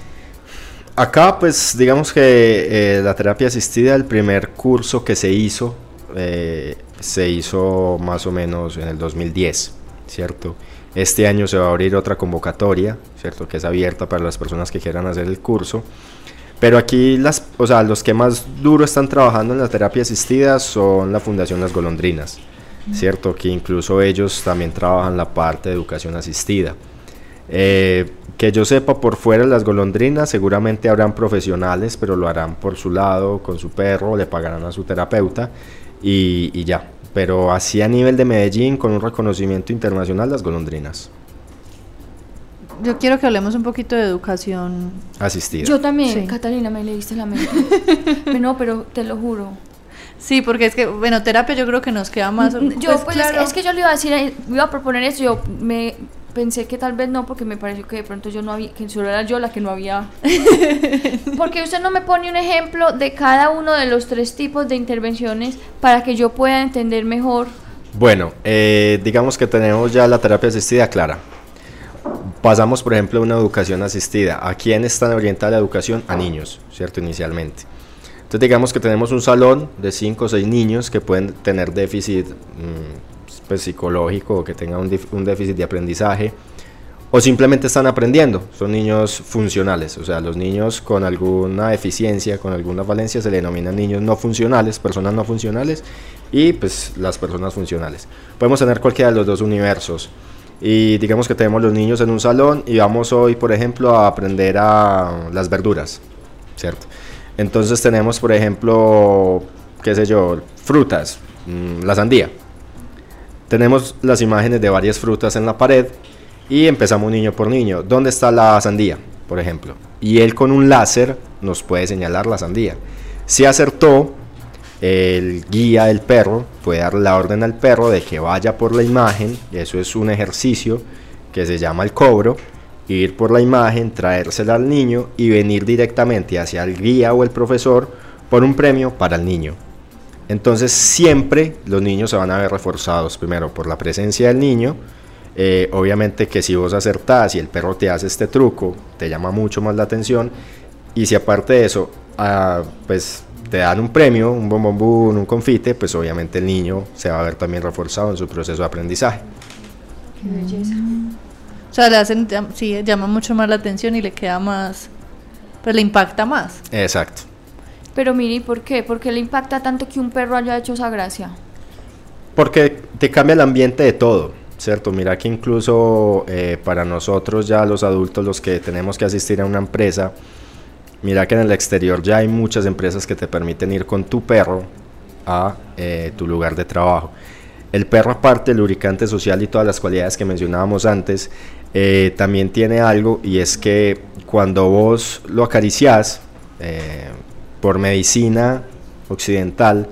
Acá, pues digamos que eh, la terapia asistida, el primer curso que se hizo, eh, se hizo más o menos en el 2010, ¿cierto? Este año se va a abrir otra convocatoria, ¿cierto? Que es abierta para las personas que quieran hacer el curso. Pero aquí, las, o sea, los que más duro están trabajando en la terapia asistida son la Fundación Las Golondrinas, ¿cierto? Que incluso ellos también trabajan la parte de educación asistida. Eh, que yo sepa, por fuera de las golondrinas seguramente habrán profesionales, pero lo harán por su lado, con su perro, le pagarán a su terapeuta y, y ya. Pero así a nivel de Medellín, con un reconocimiento internacional, las golondrinas Yo quiero que hablemos un poquito de educación. asistidas. Yo también, Sí. Catalina, me leíste la mente. No, pero te lo juro. Sí, porque es que, bueno, terapia yo creo que nos queda más... Yo, pues, es- claro. es, que yo le iba a decir, iba a proponer eso, yo me pensé que tal vez no, porque me pareció que de pronto yo no había, que solo era yo la que no había. porque usted no me pone un ejemplo de cada uno de los tres tipos de intervenciones para que yo pueda entender mejor. Bueno, eh, digamos que tenemos ya la terapia asistida clara. Pasamos, por ejemplo, a una educación asistida. ¿A quién está orientada la educación? A niños, ¿cierto? Inicialmente. Entonces, digamos que tenemos un salón de 5 o 6 niños que pueden tener déficit mm, pues, psicológico que tengan un, déficit de aprendizaje o simplemente están aprendiendo. Son niños funcionales, o sea, los niños con alguna deficiencia, con alguna valencia, se le denominan niños no funcionales, personas no funcionales y pues las personas funcionales. Podemos tener cualquiera de los dos universos. Y digamos que tenemos los niños en un salón y vamos hoy, por ejemplo, a aprender a las verduras, ¿cierto? Entonces tenemos, por ejemplo, qué sé yo, frutas, mm, la sandía. Tenemos las imágenes de varias frutas en la pared y empezamos niño por niño. ¿Dónde está la sandía, por ejemplo? Y él con un láser nos puede señalar la sandía. Si acertó, el guía del perro puede dar la orden al perro de que vaya por la imagen. Eso es un ejercicio que se llama el cobro. Ir por la imagen, traérsela al niño y venir directamente hacia el guía o el profesor por un premio para el niño. Entonces siempre los niños se van a ver reforzados, primero por la presencia del niño, eh, obviamente que si vos acertás y el perro te hace este truco, te llama mucho más la atención, y si aparte de eso, ah, pues te dan un premio, un bombombún, un confite, pues obviamente el niño se va a ver también reforzado en su proceso de aprendizaje. Qué belleza. O sea, le hacen, sí, llama mucho más la atención y le queda más, pues le impacta más. Exacto. Pero mire, ¿y ¿por qué? ¿Por qué le impacta tanto que un perro haya hecho esa gracia? Porque te cambia el ambiente de todo, ¿cierto? Mira que incluso eh, para nosotros ya los adultos, los que tenemos que asistir a una empresa, mira que en el exterior ya hay muchas empresas que te permiten ir con tu perro a eh, tu lugar de trabajo. El perro, aparte del lubricante social y todas las cualidades que mencionábamos antes, eh, también tiene algo y es que cuando vos lo acariciás eh, por medicina occidental,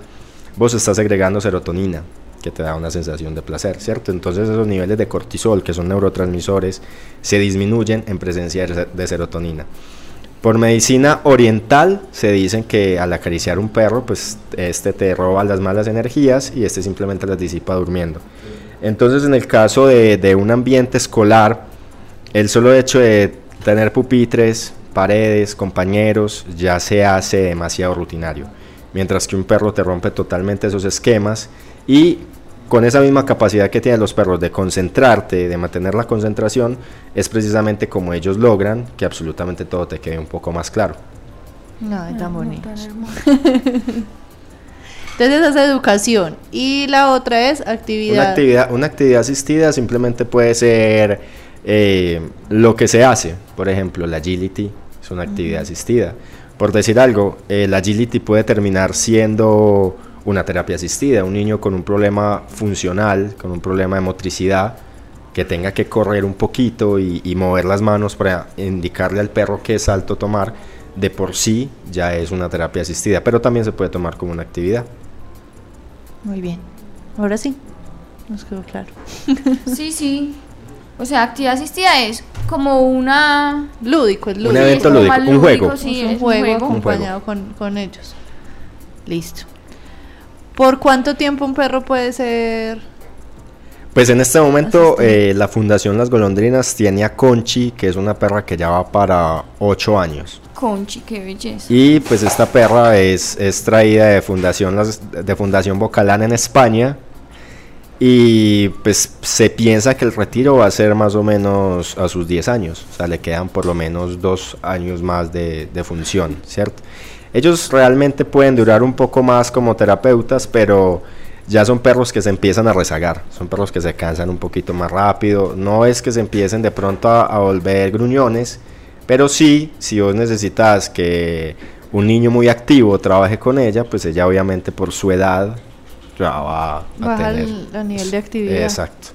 vos estás agregando serotonina, que te da una sensación de placer, ¿cierto? Entonces esos niveles de cortisol, que son neurotransmisores, se disminuyen en presencia de serotonina. Por medicina oriental se dicen que al acariciar un perro, pues este te roba las malas energías y este simplemente las disipa durmiendo. Entonces en el caso de, de un ambiente escolar, el solo hecho de tener pupitres, paredes, compañeros, ya se hace demasiado rutinario. Mientras que un perro te rompe totalmente esos esquemas y con esa misma capacidad que tienen los perros de concentrarte, de mantener la concentración, es precisamente como ellos logran que absolutamente todo te quede un poco más claro. No, bonito. tan hermoso. Entonces esa es educación. Y la otra es actividad. Una actividad, una actividad asistida simplemente puede ser eh, lo que se hace. Por ejemplo, la agility es una actividad asistida. Por decir algo, la agility puede terminar siendo una terapia asistida. Un niño con un problema funcional, con un problema de motricidad, que tenga que correr un poquito y, y mover las manos para indicarle al perro qué salto tomar, de por sí ya es una terapia asistida, pero también se puede tomar como una actividad. Muy bien. Ahora sí. Nos quedó claro. Sí, sí. O sea, actividad asistida es como una... Lúdico, es Un lúdico. evento es como lúdico, un juego. sí, es un juego, juego. acompañado con, con ellos. Listo. ¿Por cuánto tiempo un perro puede ser? Pues en este momento eh, la Fundación Las Golondrinas tiene a Conchi, que es una perra que ya va para 8 años. Conchi, qué belleza. Y pues esta perra es, es traída de Fundación, Las- de Fundación Bocalán en España. Y pues se piensa que el retiro va a ser más o menos a sus 10 años. O sea, le quedan por lo menos dos años más de, de función, ¿cierto? Ellos realmente pueden durar un poco más como terapeutas, pero ya son perros que se empiezan a rezagar. Son perros que se cansan un poquito más rápido. No es que se empiecen de pronto a, a volver gruñones, pero sí, si vos necesitas que un niño muy activo trabaje con ella, pues ella obviamente por su edad ya va a Baja tener. el, el nivel de actividad. Exacto.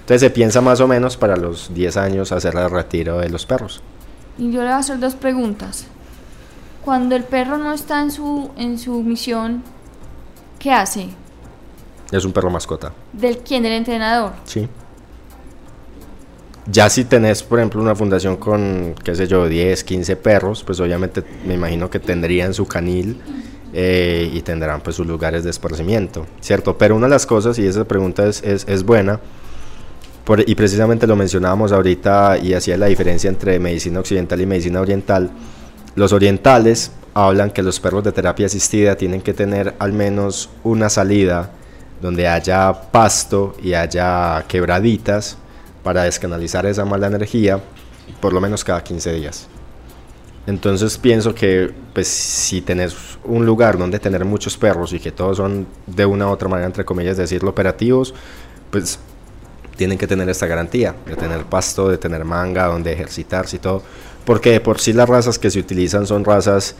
Entonces se piensa más o menos para los 10 años hacer el retiro de los perros. Y yo le voy a hacer dos preguntas. Cuando el perro no está en su, en su misión, ¿qué hace? Es un perro mascota, ¿Del quién? ¿Del entrenador? ¿sí? Ya si tenés, por ejemplo, una fundación con, qué sé yo, 10, 15 perros, pues obviamente me imagino que tendrían su canil eh, y tendrán pues sus lugares de esparcimiento, ¿cierto? Pero una de las cosas, y esa pregunta es, es, buena, y precisamente lo mencionábamos ahorita y hacía la diferencia entre medicina occidental y medicina oriental. Los orientales hablan que los perros de terapia asistida tienen que tener al menos una salida donde haya pasto y haya quebraditas para descanalizar esa mala energía por lo menos cada 15 días. Entonces pienso que pues si tenés un lugar donde tener muchos perros y que todos son de una u otra manera entre comillas decirlo operativos, pues tienen que tener esta garantía de tener pasto, de tener manga, donde ejercitarse y todo, porque de por sí las razas que se utilizan son razas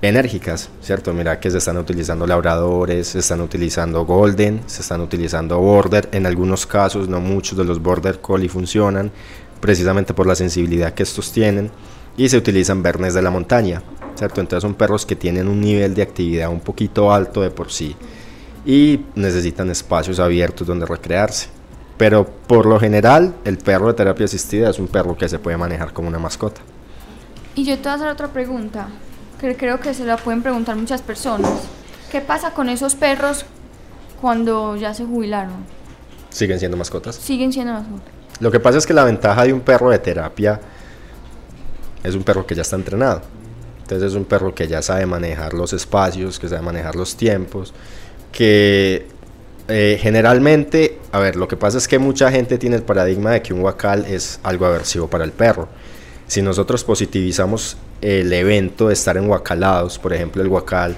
enérgicas, ¿cierto? Mira que se están utilizando labradores, se están utilizando golden, se están utilizando border, en algunos casos, no muchos de los border collie funcionan, precisamente por la sensibilidad que estos tienen, y se utilizan bernes de la montaña, ¿cierto? Entonces son perros que tienen un nivel de actividad un poquito alto de por sí y necesitan espacios abiertos donde recrearse. Pero por lo general, el perro de terapia asistida es un perro que se puede manejar como una mascota. Y yo te voy a hacer otra pregunta, que creo que se la pueden preguntar muchas personas. ¿Qué pasa con esos perros cuando ya se jubilaron? ¿Siguen siendo mascotas? Siguen siendo mascotas. Lo que pasa es que la ventaja de un perro de terapia es un perro que ya está entrenado. Entonces es un perro que ya sabe manejar los espacios, que sabe manejar los tiempos, que eh, generalmente, a ver, lo que pasa es que mucha gente tiene el paradigma de que un huacal es algo aversivo para el perro. Si nosotros positivizamos el evento de estar en huacalados, por ejemplo, el huacal,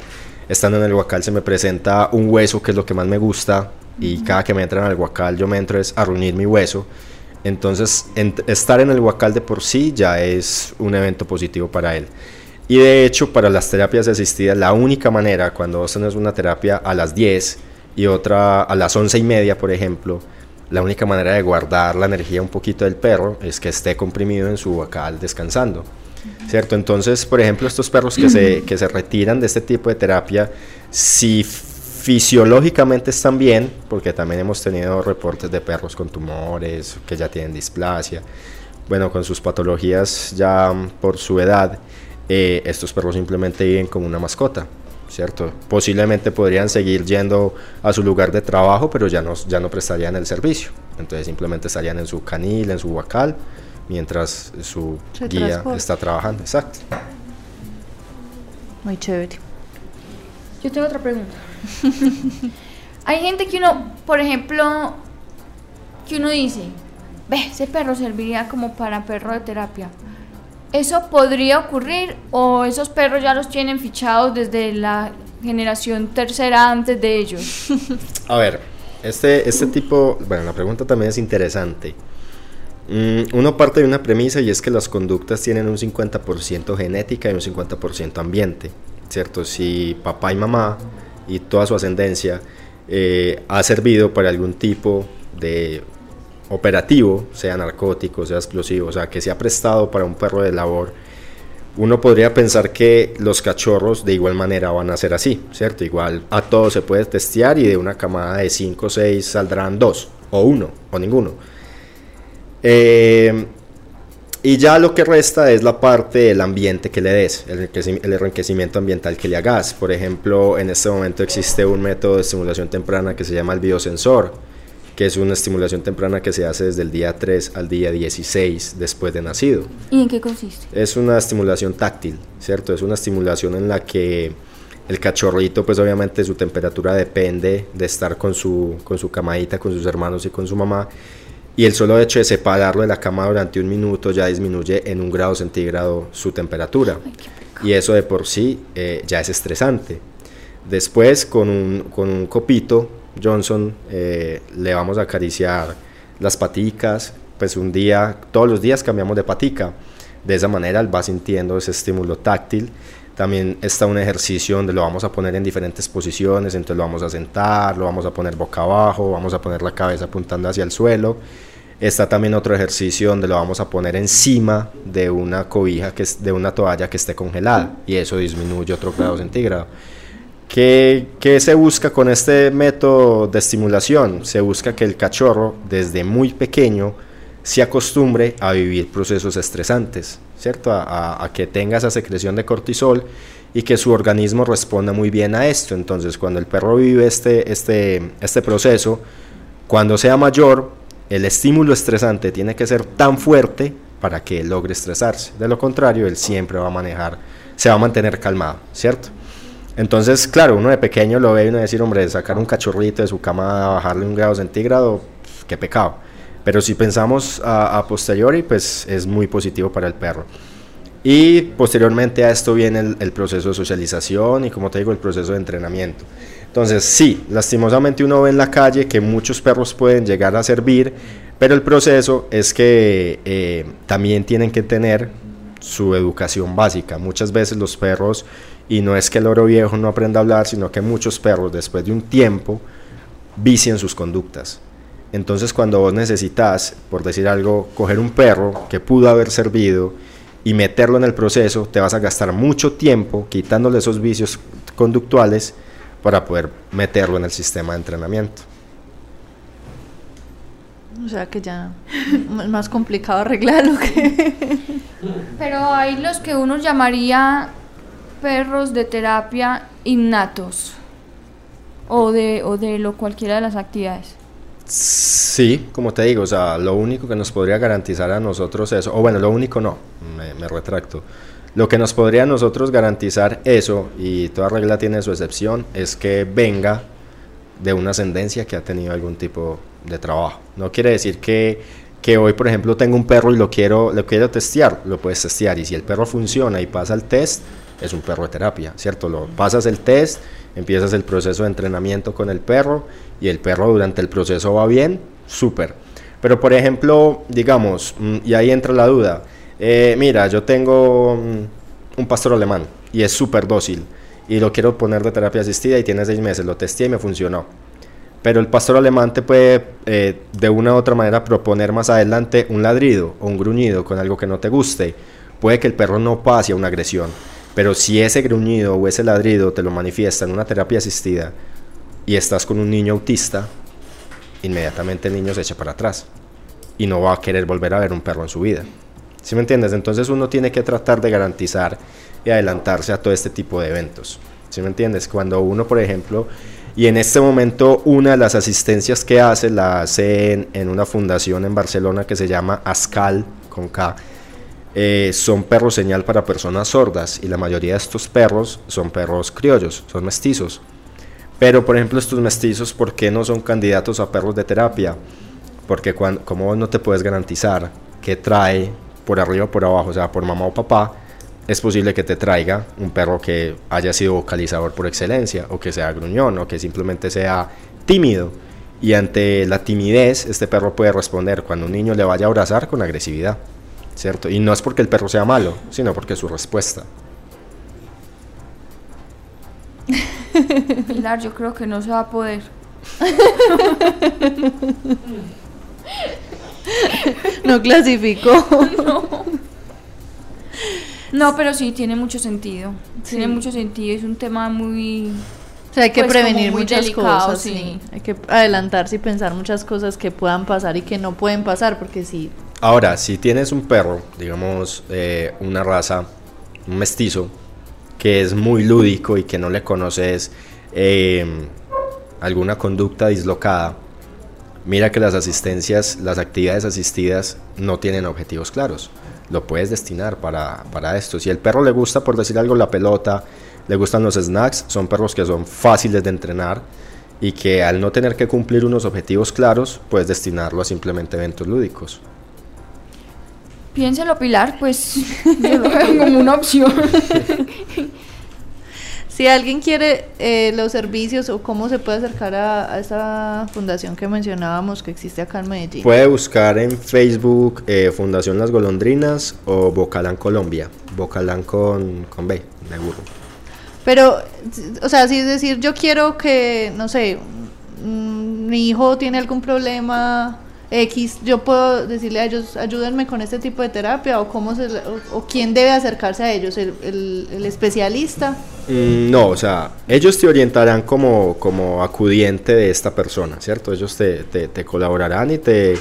estando en el huacal se me presenta un hueso que es lo que más me gusta y cada que me entran al huacal yo me entro es a reunir mi hueso. Entonces, estar en el huacal de por sí ya es un evento positivo para él. Y de hecho, para las terapias asistidas, la única manera, cuando vos tenés una terapia a las 10 y otra a las 11 y media, por ejemplo, la única manera de guardar la energía un poquito del perro es que esté comprimido en su vocal descansando. ¿Cierto? Entonces, por ejemplo, estos perros que se, que se retiran de este tipo de terapia, si fisiológicamente están bien, porque también hemos tenido reportes de perros con tumores, que ya tienen displasia, bueno, con sus patologías ya por su edad, eh, estos perros simplemente viven como una mascota, ¿cierto? Posiblemente podrían seguir yendo a su lugar de trabajo, pero ya no, ya no prestarían el servicio. Entonces simplemente estarían en su canil, en su huacal, mientras su guía está trabajando. Exacto. Muy chévere. Yo tengo otra pregunta. Hay gente que uno, por ejemplo, que uno dice, ve, ese perro serviría como para perro de terapia. ¿Eso podría ocurrir o esos perros ya los tienen fichados desde la generación tercera antes de ellos? A ver, este, este tipo, bueno, la pregunta también es interesante. Mm, uno parte de una premisa y es que las conductas tienen un 50% genética y un 50% ambiente, ¿cierto? Si papá y mamá y toda su ascendencia eh, ha servido para algún tipo de operativo, sea narcótico, sea explosivo, o sea, que se ha prestado para un perro de labor, uno podría pensar que los cachorros de igual manera van a ser así, ¿cierto? Igual a todos se puede testear y de una camada de 5 o 6 saldrán dos, o uno, o ninguno. Eh, y ya lo que resta es la parte del ambiente que le des, el enriquecimiento ambiental que le hagas. Por ejemplo, en este momento existe un método de estimulación temprana que se llama el biosensor que es una estimulación temprana que se hace desde el día 3 al día 16 después de nacido. ¿Y en qué consiste? Es una estimulación táctil, ¿cierto? Es una estimulación en la que el cachorrito, pues obviamente su temperatura depende de estar con su, con su camadita, con sus hermanos y con su mamá. Y el solo hecho de separarlo de la cama durante un minuto ya disminuye en un grado centígrado su temperatura. y eso de por sí eh, ya es estresante. Después, con un, con un copito, Johnson eh, le vamos a acariciar las paticas, pues un día, todos los días cambiamos de patica. De esa manera él va sintiendo ese estímulo táctil. También está un ejercicio donde lo vamos a poner en diferentes posiciones, entonces lo vamos a sentar, lo vamos a poner boca abajo, vamos a poner la cabeza apuntando hacia el suelo. Está también otro ejercicio donde lo vamos a poner encima de una cobija, que es de una toalla que esté congelada y eso disminuye otro grado centígrado. ¿Qué, se busca con este método de estimulación? Se busca que el cachorro desde muy pequeño se acostumbre a vivir procesos estresantes, ¿cierto? A, que tenga esa secreción de cortisol y que su organismo responda muy bien a esto. Entonces, cuando el perro vive este, este, este proceso, cuando sea mayor, el estímulo estresante tiene que ser tan fuerte para que logre estresarse. De lo contrario, él siempre va a manejar, se va a mantener calmado, ¿cierto? Entonces, claro, uno de pequeño lo ve y uno decir, hombre, sacar un cachorrito de su cama, bajarle un grado centígrado, qué pecado. Pero si pensamos a, posteriori, pues es muy positivo para el perro. Y posteriormente a esto viene el, proceso de socialización y como te digo, el proceso de entrenamiento. Entonces, sí, lastimosamente uno ve en la calle que muchos perros pueden llegar a servir, pero el proceso es que eh, también tienen que tener su educación básica. Muchas veces los perros Y no es que el oro viejo no aprenda a hablar, sino que muchos perros después de un tiempo vician sus conductas. Entonces cuando vos necesitas, por decir algo, coger un perro que pudo haber servido y meterlo en el proceso, te vas a gastar mucho tiempo quitándole esos vicios conductuales para poder meterlo en el sistema de entrenamiento. O sea que ya es más complicado arreglarlo que... Pero hay los que uno llamaría perros de terapia innatos o de, o de lo cualquiera de las actividades. Sí, como te digo, o sea, lo único que nos podría garantizar a nosotros eso, o bueno, lo único no, me, retracto. Lo que nos podría a nosotros garantizar eso, y toda regla tiene su excepción, es que venga de una ascendencia que ha tenido algún tipo de trabajo. No quiere decir que, que hoy, por ejemplo, tengo un perro y lo quiero, lo quiero testear, lo puedes testear, y si el perro funciona y pasa el test, es un perro de terapia, ¿cierto? Lo pasas el test, empiezas el proceso de entrenamiento con el perro y el perro durante el proceso va bien, súper. Pero por ejemplo, digamos, mm, y ahí entra la duda, eh, mira, yo tengo mm, un pastor alemán y es súper dócil y lo quiero poner de terapia asistida y tiene seis meses, lo testé y me funcionó. Pero el pastor alemán te puede eh, de una u otra manera proponer más adelante un ladrido o un gruñido con algo que no te guste. Puede que el perro no pase a una agresión pero si ese gruñido o ese ladrido te lo manifiesta en una terapia asistida y estás con un niño autista, inmediatamente el niño se echa para atrás y no va a querer volver a ver un perro en su vida. ¿Sí me entiendes? Entonces uno tiene que tratar de garantizar y adelantarse a todo este tipo de eventos. ¿Sí me entiendes? Cuando uno, por ejemplo, y en este momento una de las asistencias que hace la hace en, en una fundación en Barcelona que se llama ASCAL, con K, eh, son perros señal para personas sordas y la mayoría de estos perros son perros criollos, son mestizos. Pero por ejemplo estos mestizos, ¿por qué no son candidatos a perros de terapia? Porque cuando, como no te puedes garantizar que trae por arriba o por abajo, o sea, por mamá o papá, es posible que te traiga un perro que haya sido vocalizador por excelencia, o que sea gruñón, o que simplemente sea tímido. Y ante la timidez, este perro puede responder cuando un niño le vaya a abrazar con agresividad. ¿Cierto? Y no es porque el perro sea malo, sino porque es su respuesta. Pilar, yo creo que no se va a poder. no clasificó. no. No, pero sí, tiene mucho sentido. Tiene mucho sentido. Es un tema muy. O sea, hay que Pues, prevenir muchas delicado, cosas, sí. sí. Hay que adelantarse y pensar muchas cosas que puedan pasar y que no pueden pasar, porque sí. Ahora, si tienes un perro, digamos eh, una raza, un mestizo, que es muy lúdico y que no le conoces eh, alguna conducta dislocada, mira que las asistencias, las actividades asistidas no tienen objetivos claros. Lo puedes destinar para, para esto. Si el perro le gusta, por decir algo, la pelota, le gustan los snacks, son perros que son fáciles de entrenar y que al no tener que cumplir unos objetivos claros, puedes destinarlo a simplemente eventos lúdicos. Piénselo, Pilar, pues yo lo veo como una opción. Si alguien quiere eh, los servicios o cómo se puede acercar a, a esta fundación que mencionábamos que existe acá en Medellín. Puede buscar en Facebook eh, Fundación Las Golondrinas o Bocalán Colombia. Bocalán con, con B, de burro. Pero, o sea, si es decir, yo quiero que, no sé, mm, mi hijo tiene algún problema X, yo puedo decirle a ellos, ayúdenme con este tipo de terapia o cómo se, o, o quién debe acercarse a ellos, el, el- el especialista. Mm, no, o sea, ellos te orientarán como, como acudiente de esta persona, ¿cierto? Ellos te, te- te colaborarán y te,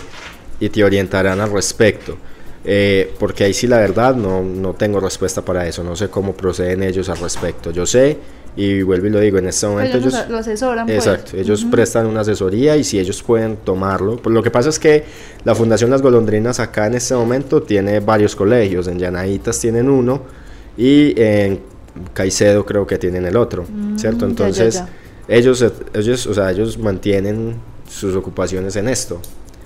y te orientarán al respecto. Eh, porque ahí sí la verdad no, no tengo respuesta para eso, no sé cómo proceden ellos al respecto. Yo sé, y vuelvo y lo digo, en este momento Ellos, ellos... lo asesoran. pues. Exacto, ellos prestan una asesoría y si ellos pueden tomarlo. Pues lo que pasa es que la Fundación Las Golondrinas acá en este momento tiene varios colegios, en Llanaditas tienen uno y en Caicedo creo que tienen el otro, Mm, ¿cierto? ya, ya, Entonces ya. ellos ellos, o sea, ellos mantienen sus ocupaciones en esto.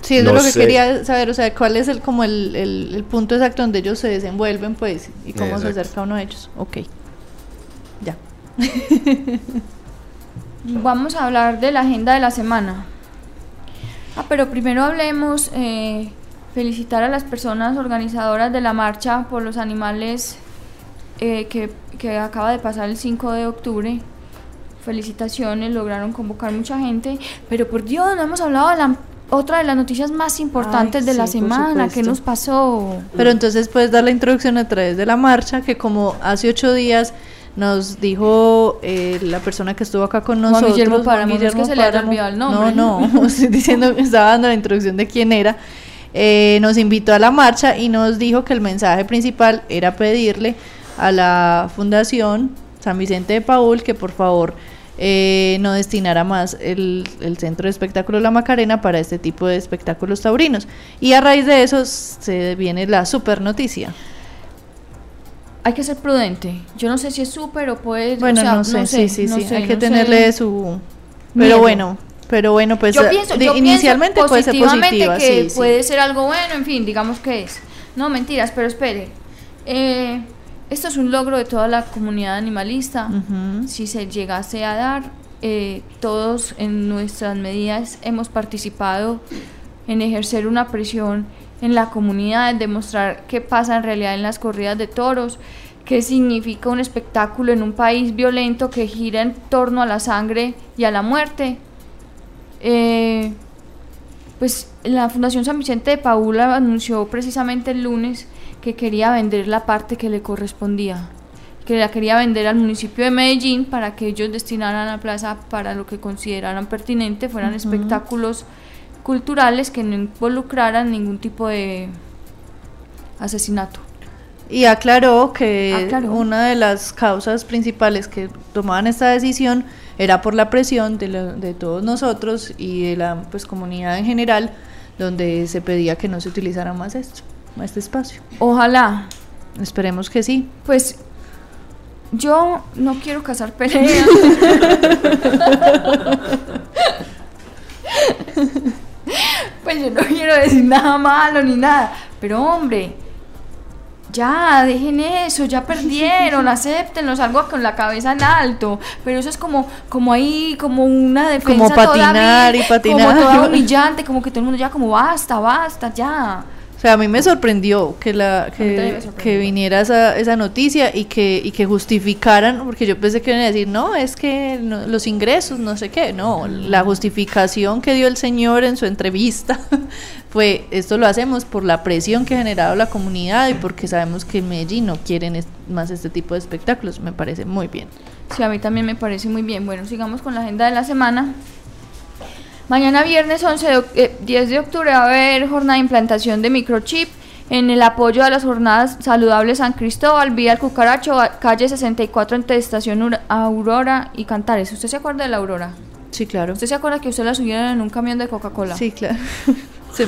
Sí, eso No es lo que sé. quería saber, o sea, cuál es el como el, el, el punto exacto donde ellos se desenvuelven, pues, y cómo se acerca uno a ellos. Ok. Ya. Vamos a hablar de la agenda de la semana. Ah, pero primero hablemos, eh, felicitar a las personas organizadoras de la marcha por los animales eh, que, que acaba de pasar el 5 de octubre. Felicitaciones, lograron convocar mucha gente, pero por Dios, no hemos hablado de la otra de las noticias más importantes Ay, de la sí, semana. ¿Qué supuesto. nos pasó? Pero entonces puedes dar la introducción a través de la marcha, que como hace ocho días nos dijo eh, la persona que estuvo acá con Juan nosotros. Guillermo Páramo, no es que Guillermo se le Páramo. olvidado el nombre. No, no, estoy diciendo que estaba dando la introducción de quién era. Eh, nos invitó a la marcha y nos dijo que el mensaje principal era pedirle a la Fundación San Vicente de Paul que por favor eh, no destinara más el, el Centro de Espectáculos La Macarena para este tipo de espectáculos taurinos. Y a raíz de eso se viene la super noticia. Hay que ser prudente. Yo no sé si es súper o puede. Bueno, o sea, no sé, sí, sí, no sí, sé, hay que no tenerle sé. su... Miedo. Pero bueno, pero bueno, pues yo pienso, de- yo inicialmente puede ser positiva, que sí, sí. puede ser algo bueno, en fin, digamos que es. No, mentiras, pero espere. Eh, esto es un logro de toda la comunidad animalista. Si se llegase a dar, eh, todos en nuestras medidas hemos participado en ejercer una presión en la comunidad, en demostrar qué pasa en realidad en las corridas de toros, qué significa un espectáculo en un país violento que gira en torno a la sangre y a la muerte. Eh, pues la Fundación San Vicente de Paula anunció precisamente el lunes que quería vender la parte que le correspondía, que la quería vender al municipio de Medellín para que ellos destinaran la plaza para lo que consideraran pertinente, fueran espectáculos culturales que no involucraran ningún tipo de asesinato. Y aclaró que Aclaró. una de las causas principales que tomaban esta decisión era por la presión de, la- de todos nosotros y de la pues, comunidad en general, donde se pedía que no se utilizara más esto, este espacio. Ojalá, Esperemos que sí. pues yo no quiero casar peleas. pues yo no quiero decir nada malo ni nada. Pero hombre, ya, dejen eso, ya perdieron, acéptenlos, algo con la cabeza en alto. Pero eso es como, como ahí, como una defensa Como patinar toda y patinar. Como toda humillante, como que todo el mundo ya como basta, basta, ya. O sea, a mí me sorprendió que la que, viniera esa, esa noticia y que, y que justificaran, porque yo pensé que iban a decir, no, es que no- los ingresos, no sé qué. No, la justificación que dio el señor en su entrevista fue, esto lo hacemos por la presión que ha generado la comunidad y porque sabemos que en Medellín no quieren es- más este tipo de espectáculos. Me parece muy bien. Sí, a mí también me parece muy bien. Bueno, sigamos con la agenda de la semana. Mañana viernes 11 de, eh, 10 de octubre va a haber jornada de implantación de microchip en el apoyo a las jornadas saludables San Cristóbal, vía el Cucaracho, calle 64 entre Estación Ur- Aurora y Cantares. ¿Usted se acuerda de la Aurora? Sí, claro. ¿Usted se acuerda que usted la subieron en un camión de Coca-Cola? Sí, claro. Sí.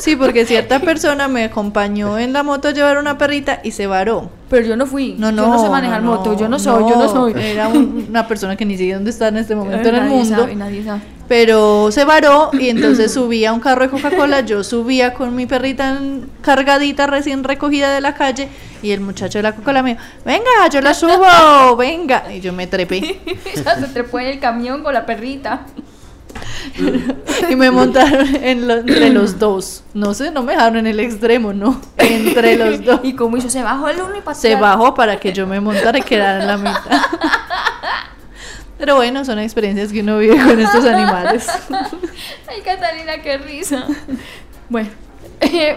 Sí, porque cierta persona me acompañó en la moto a llevar una perrita y se varó. Pero yo no fui. No, no, yo no sé manejar no, moto. Yo no soy, yo no soy. Era un- una persona que ni siquiera dónde está en este momento en el Nadie mundo. sabe, nadie sabe. Pero se varó y entonces subía un carro de Coca-Cola, yo subía con mi perrita cargadita recién recogida de la calle y el muchacho de la Coca-Cola me dijo, venga, yo la subo, venga. Y yo me trepé se trepó en el camión con la perrita. y me montaron en lo- entre los dos. No sé, no me dejaron en el extremo, no, entre los dos. Y como hizo, se bajó el uno y para Se bajó para que yo me montara y quedara en la mitad. Pero bueno, son experiencias que uno vive con estos animales. Ay, Catalina, qué risa. Bueno,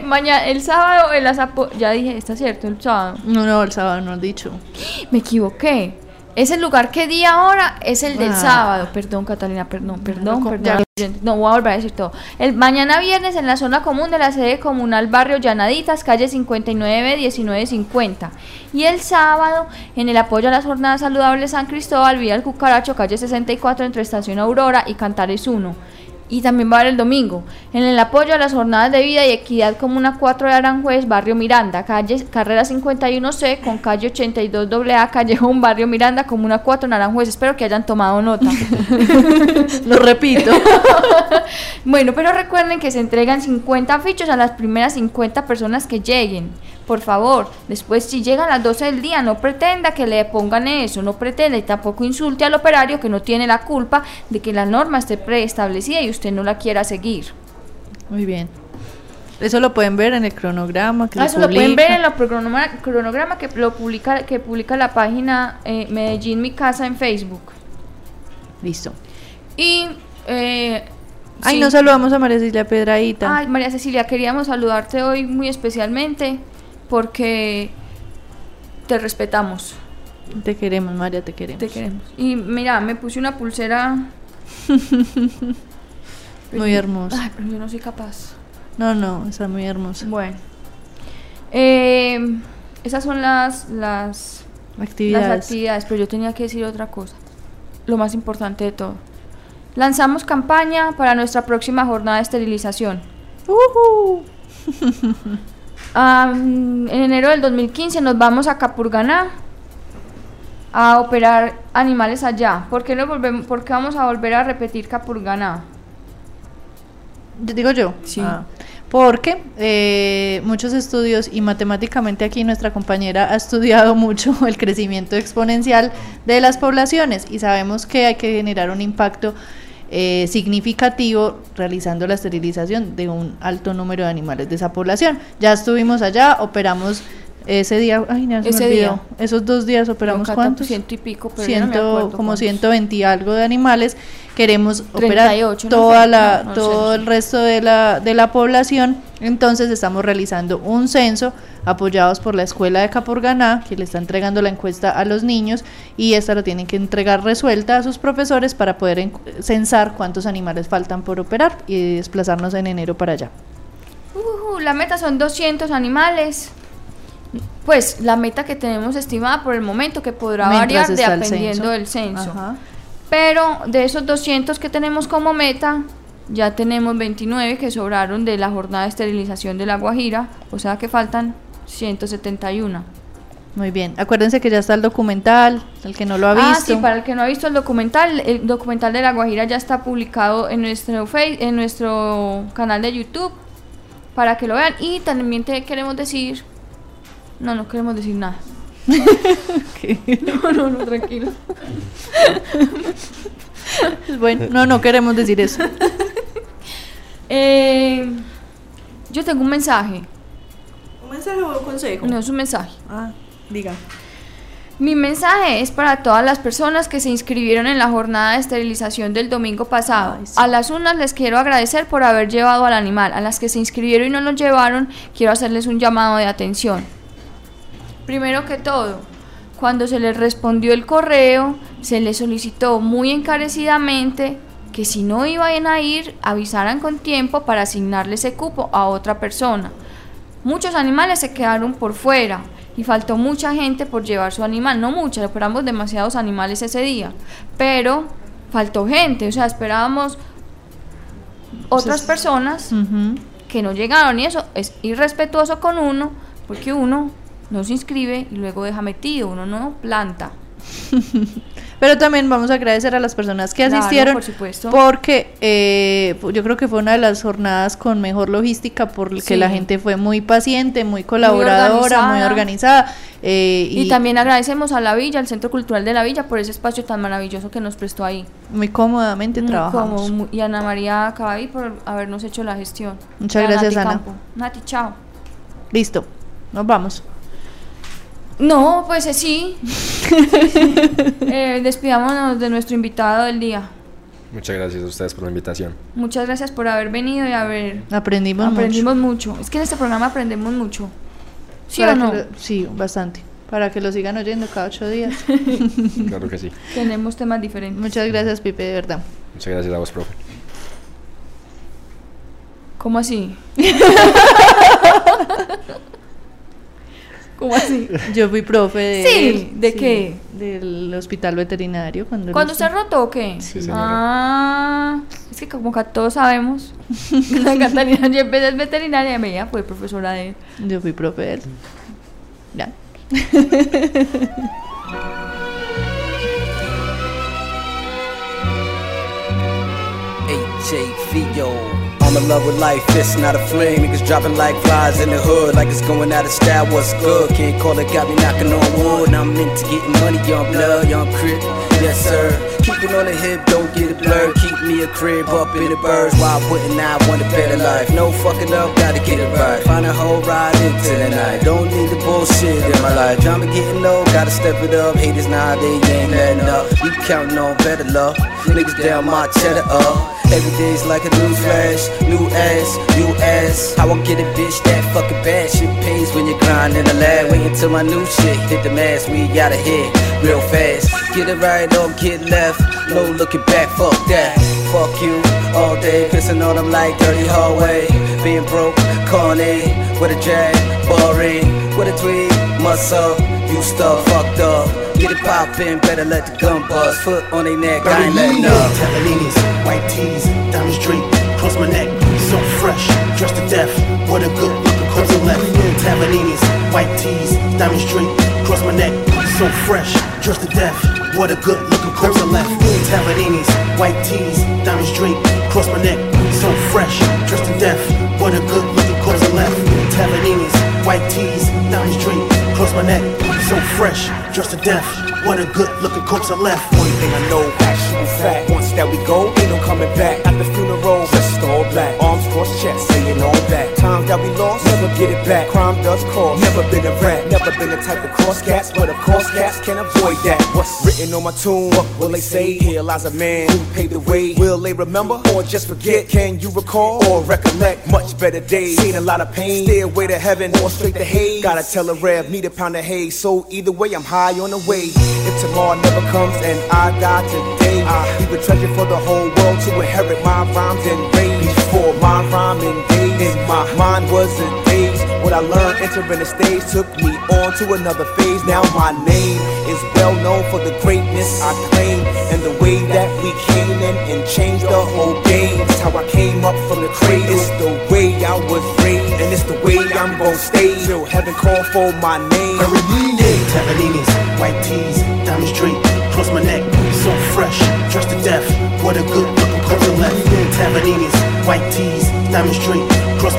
mañana, el sábado, el azapo, ya dije, está cierto, el sábado. No, no, el sábado no has dicho. Me equivoqué. Es el lugar que di ahora, es el del Ah. sábado. Perdón, Catalina, perdón, perdón, perdón. No voy a volver a decir todo. El mañana viernes en la zona común de la sede comunal Barrio Llanaditas, calle 59 1950. Y el sábado en el apoyo a las jornadas saludables San Cristóbal, vía el Cucaracho, calle 64 entre Estación Aurora y Cantares 1. Y también va a haber el domingo, en el apoyo a las jornadas de vida y equidad Comuna 4 de Aranjuez, Barrio Miranda, calle Carrera 51C con calle 82AA, Callejón, Barrio Miranda, Comuna 4 en Aranjuez. Espero que hayan tomado nota. Lo repito. bueno, pero recuerden que se entregan 50 fichos a las primeras 50 personas que lleguen. Por favor, después si llegan a las 12 del día, no pretenda que le pongan eso, no pretenda y tampoco insulte al operario que no tiene la culpa de que la norma esté preestablecida y usted no la quiera seguir. Muy bien. Eso lo pueden ver en el cronograma que Ah, eso lo pueden publica. ver en el cronograma, cronograma que lo publica que publica la página eh, Medellín Mi Casa en Facebook. Listo. Y eh, Ay, sí. no saludamos a María Cecilia Pedraíta. Ay, María Cecilia, queríamos saludarte hoy muy especialmente porque te respetamos, Te queremos, María, te queremos. te queremos. Y mira, me puse una pulsera. Muy hermosa. Ay, pero yo no soy capaz. No, no, está muy hermosa. Bueno. Eh, esas son las, las, Actividades. las actividades, pero yo tenía que decir otra cosa. Lo más importante de todo. Lanzamos campaña para nuestra próxima jornada de esterilización. Ujú. Am, en enero del 2015 nos vamos a Capurganá a operar animales allá. ¿Por qué, no volvemos, por qué vamos a volver a repetir Capurganá? Digo yo. Sí. Ah, porque eh, muchos estudios y matemáticamente aquí nuestra compañera ha estudiado mucho el crecimiento exponencial de las poblaciones y sabemos que hay que generar un impacto eh, significativo realizando la esterilización de un alto número de animales de esa población. Ya estuvimos allá, operamos ese día, ay, no, se me Ese olvidó. día. Esos dos días operamos cuántos? Ciento y pico, pero yo no me Ciento- acuerdo como cuántos. 120 y algo de animales. Queremos operar 38, ¿no toda la, No, todo el resto de la, de la población. Entonces estamos realizando un censo apoyados por la escuela de Capurganá, que le está entregando la encuesta a los niños y esta la tienen que entregar resuelta a sus profesores para poder en- censar cuántos animales faltan por operar y desplazarnos en enero para allá. Uh, la meta son 200 animales. Pues la meta que tenemos estimada por el momento, que podrá Mientras variar dependiendo censo. del censo. Ajá. Pero de esos 200 que tenemos como meta, ya tenemos 29 que sobraron de la jornada de esterilización de la Guajira, o sea que faltan 171. Muy bien. Acuérdense que ya está el documental, el que no lo ha Ah, visto. sí, para el que no ha visto el documental, el documental de la Guajira ya está publicado en nuestro face, en nuestro canal de YouTube para que lo vean y también te queremos decir no, no queremos decir nada. No, no, no, tranquilo. Bueno, no, no queremos decir eso. Eh, yo tengo un mensaje. ¿Un mensaje o un consejo? No es un mensaje. Ah, diga. Mi mensaje es para todas las personas que se inscribieron en la jornada de esterilización del domingo pasado. Ay, sí. A las unas les quiero agradecer por haber llevado al animal. A las que se inscribieron y no lo llevaron, quiero hacerles un llamado de atención. Primero que todo, cuando se les respondió el correo, se les solicitó muy encarecidamente que si no iban a ir, avisaran con tiempo para asignarle ese cupo a otra persona. Muchos animales se quedaron por fuera y faltó mucha gente por llevar su animal. No mucha, operamos demasiados animales ese día, pero faltó gente, o sea, esperábamos otras personas que no llegaron y eso es irrespetuoso con uno porque uno no se inscribe y luego deja metido, uno no planta. Pero también vamos a agradecer a las personas que Claro, asistieron. por supuesto. Porque eh, yo creo que fue una de las jornadas con mejor logística, porque Sí. la gente fue muy paciente, muy colaboradora, muy organizada. organizada. eh, Y, también agradecemos a la villa, al Centro Cultural de la Villa, por ese espacio tan maravilloso que nos prestó ahí. muy cómodamente Muy trabajamos. cómodo, muy- y Ana María Cabaví por habernos hecho la gestión. Muchas Y gracias, Nati Ana. Campo. Nati, chao. Listo, nos vamos. No, pues eh, sí. Eh, despidámonos de nuestro invitado del día. Muchas gracias a ustedes por la invitación. Muchas gracias por haber venido y haber Aprendimos, aprendimos mucho. Es que en este programa aprendemos mucho. ¿Sí Para o no? lo- sí, bastante. Para que lo sigan oyendo cada ocho días. Claro que sí. Tenemos temas diferentes. Muchas gracias, Pipe, de verdad. Muchas gracias a vos, profe. ¿Cómo así? ¿Cómo así? Yo fui profe de. Sí, ¿de qué? Del hospital veterinario. Cuando él ¿Cuándo se rotó o qué? Sí, señora. Ah, es que como que todos sabemos, la Catalina Yepes es veterinaria y ella fue profesora de él. Yo fui profe de él. Ya. Fillo. I'm in love with life, it's not a fling. Niggas dropping like flies in the hood, like it's going out of style. What's good? Can't call it, got me knocking on wood. I'm into getting money, young blood, young crip. Yes, sir. Keep it on the hip, don't get it blurred. Keep me a crib up in the birds. Why wouldn't I want a better life? No fucking up, gotta get it right. Find a whole ride into the night. Don't need the bullshit in my life. Drama getting low, gotta step it up. Haters now, they ain't letting up. You counting on better luck. Niggas down my cheddar up. Every day's like a new flash, new ass, new ass. How I get a bitch, that fucking bad shit pays when you grind in the lab. Wait until my new shit hit the mass, we gotta hit real fast. Get it right or get left, no looking back, fuck that. Fuck you all day, pissing on them like dirty hallway. Being broke, corny, with a drag, boring, with a tweet, muscle, you stuff fucked up. Get it poppin', better let the gun bust. Foot on their neck, I ain't letting up. Tavalinis, white tees, diamonds draped cross my neck, so fresh, dressed to death. What a good looking crimson left. Tavalinis, white tees, diamonds draped cross my neck, so fresh, dressed to death. What a good looking corpse I left. Tavalinis, white tees, diamonds draped across my neck, so fresh, dressed to death. What a good looking corpse I left. Tavalinis, white tees, diamonds draped across my neck, so fresh, dressed to death. What a good looking corpse I left. One thing I know, actual fact. Once that we go, ain't no coming back. At the funeral, just all black. Arms crossed chest, saying all that. Times that we lost, never get it back. Crime does cost. Never been a rat, never been the type of cross cats, but of course cats can avoid that. What's written on my tomb? What will they say? Here lies a man who paved the way. Will they remember or just forget? Can you recall or recollect much better days? Seen a lot of pain. Stairway to heaven or straight to hate. Gotta tell a rev, need a pound of hay. So either way, I'm high on the way. If tomorrow never comes and I die today, I leave a treasure for the whole world to inherit my rhymes and rage. Before my rhyming days, my mind was a daze. What I learned entering the stage took me on to another phase. Now my name is well known for the greatness I claim and the way that we came in and changed the whole game. It's how I came up from the cradle. It's the way I was raised, and it's the way I'm gon' stay till heaven call for my name. Tavalinis, white tees, diamonds draped across my neck, so fresh, dressed to death. What a good looking crimson left. Tavalinis, white tees, diamonds draped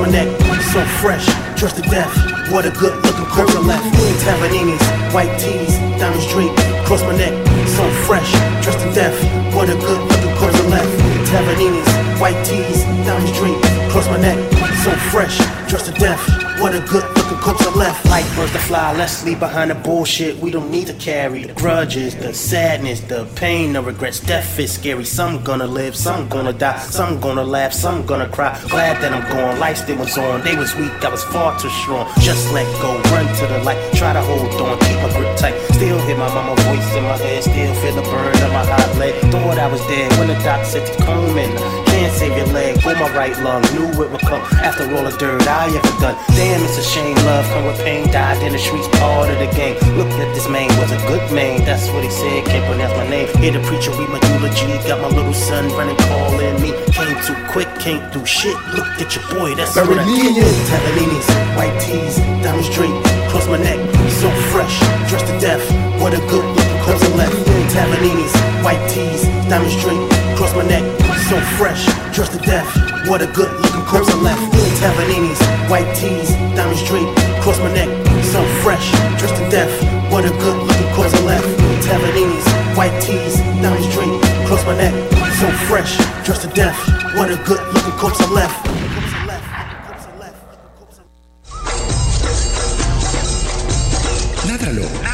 neck, so fresh, dressed to death. What a good looking crimson left. Tavalinis, white tees, diamonds draped cross my neck, so fresh, dressed to death. What a good looking crimson left. Tavalinis, white tees, diamonds draped cross my neck, so fresh, dressed to death. What a good looking crimson left. Like birds to fly, let's leave behind the bullshit we don't need to carry. The grudges, the sadness, the pain, the regrets. Death is scary. Some gonna live, some gonna die, some gonna laugh, some gonna cry. Glad that I'm gone, life still was on. They was weak, I was far too strong. Just let go, run to the light, try to hold on, keep my grip tight. Still hear my mama voice in my head, still feel the burn of my hot leg. Thought I was dead when the doc said to come in. Can't save your leg or my right lung. Knew it would come after all the dirt I ever done. Damn, it's a shame. Love come with pain. Died in the streets, part of the game. Look at this man, was a good man. That's what he said. Can't pronounce my name. Hear the preacher read my eulogy. Got my little son running, calling me. Came too quick, can't do shit. Look at your boy, that's what I did. Tavalinis, white tees, diamonds draped across my neck, so fresh, dressed to death. What a good looking crimson left. Tavalinis, white tees, diamonds draped across my neck, so fresh, dressed to death. What a good looking crimson left. Tavalinis, white tees, diamonds draped across my neck, so fresh, dressed to death. What a good looking crimson left. Tavalinis, white tees, diamonds draped across my neck, so fresh, dressed to death. What a good looking crimson left. Ládralo,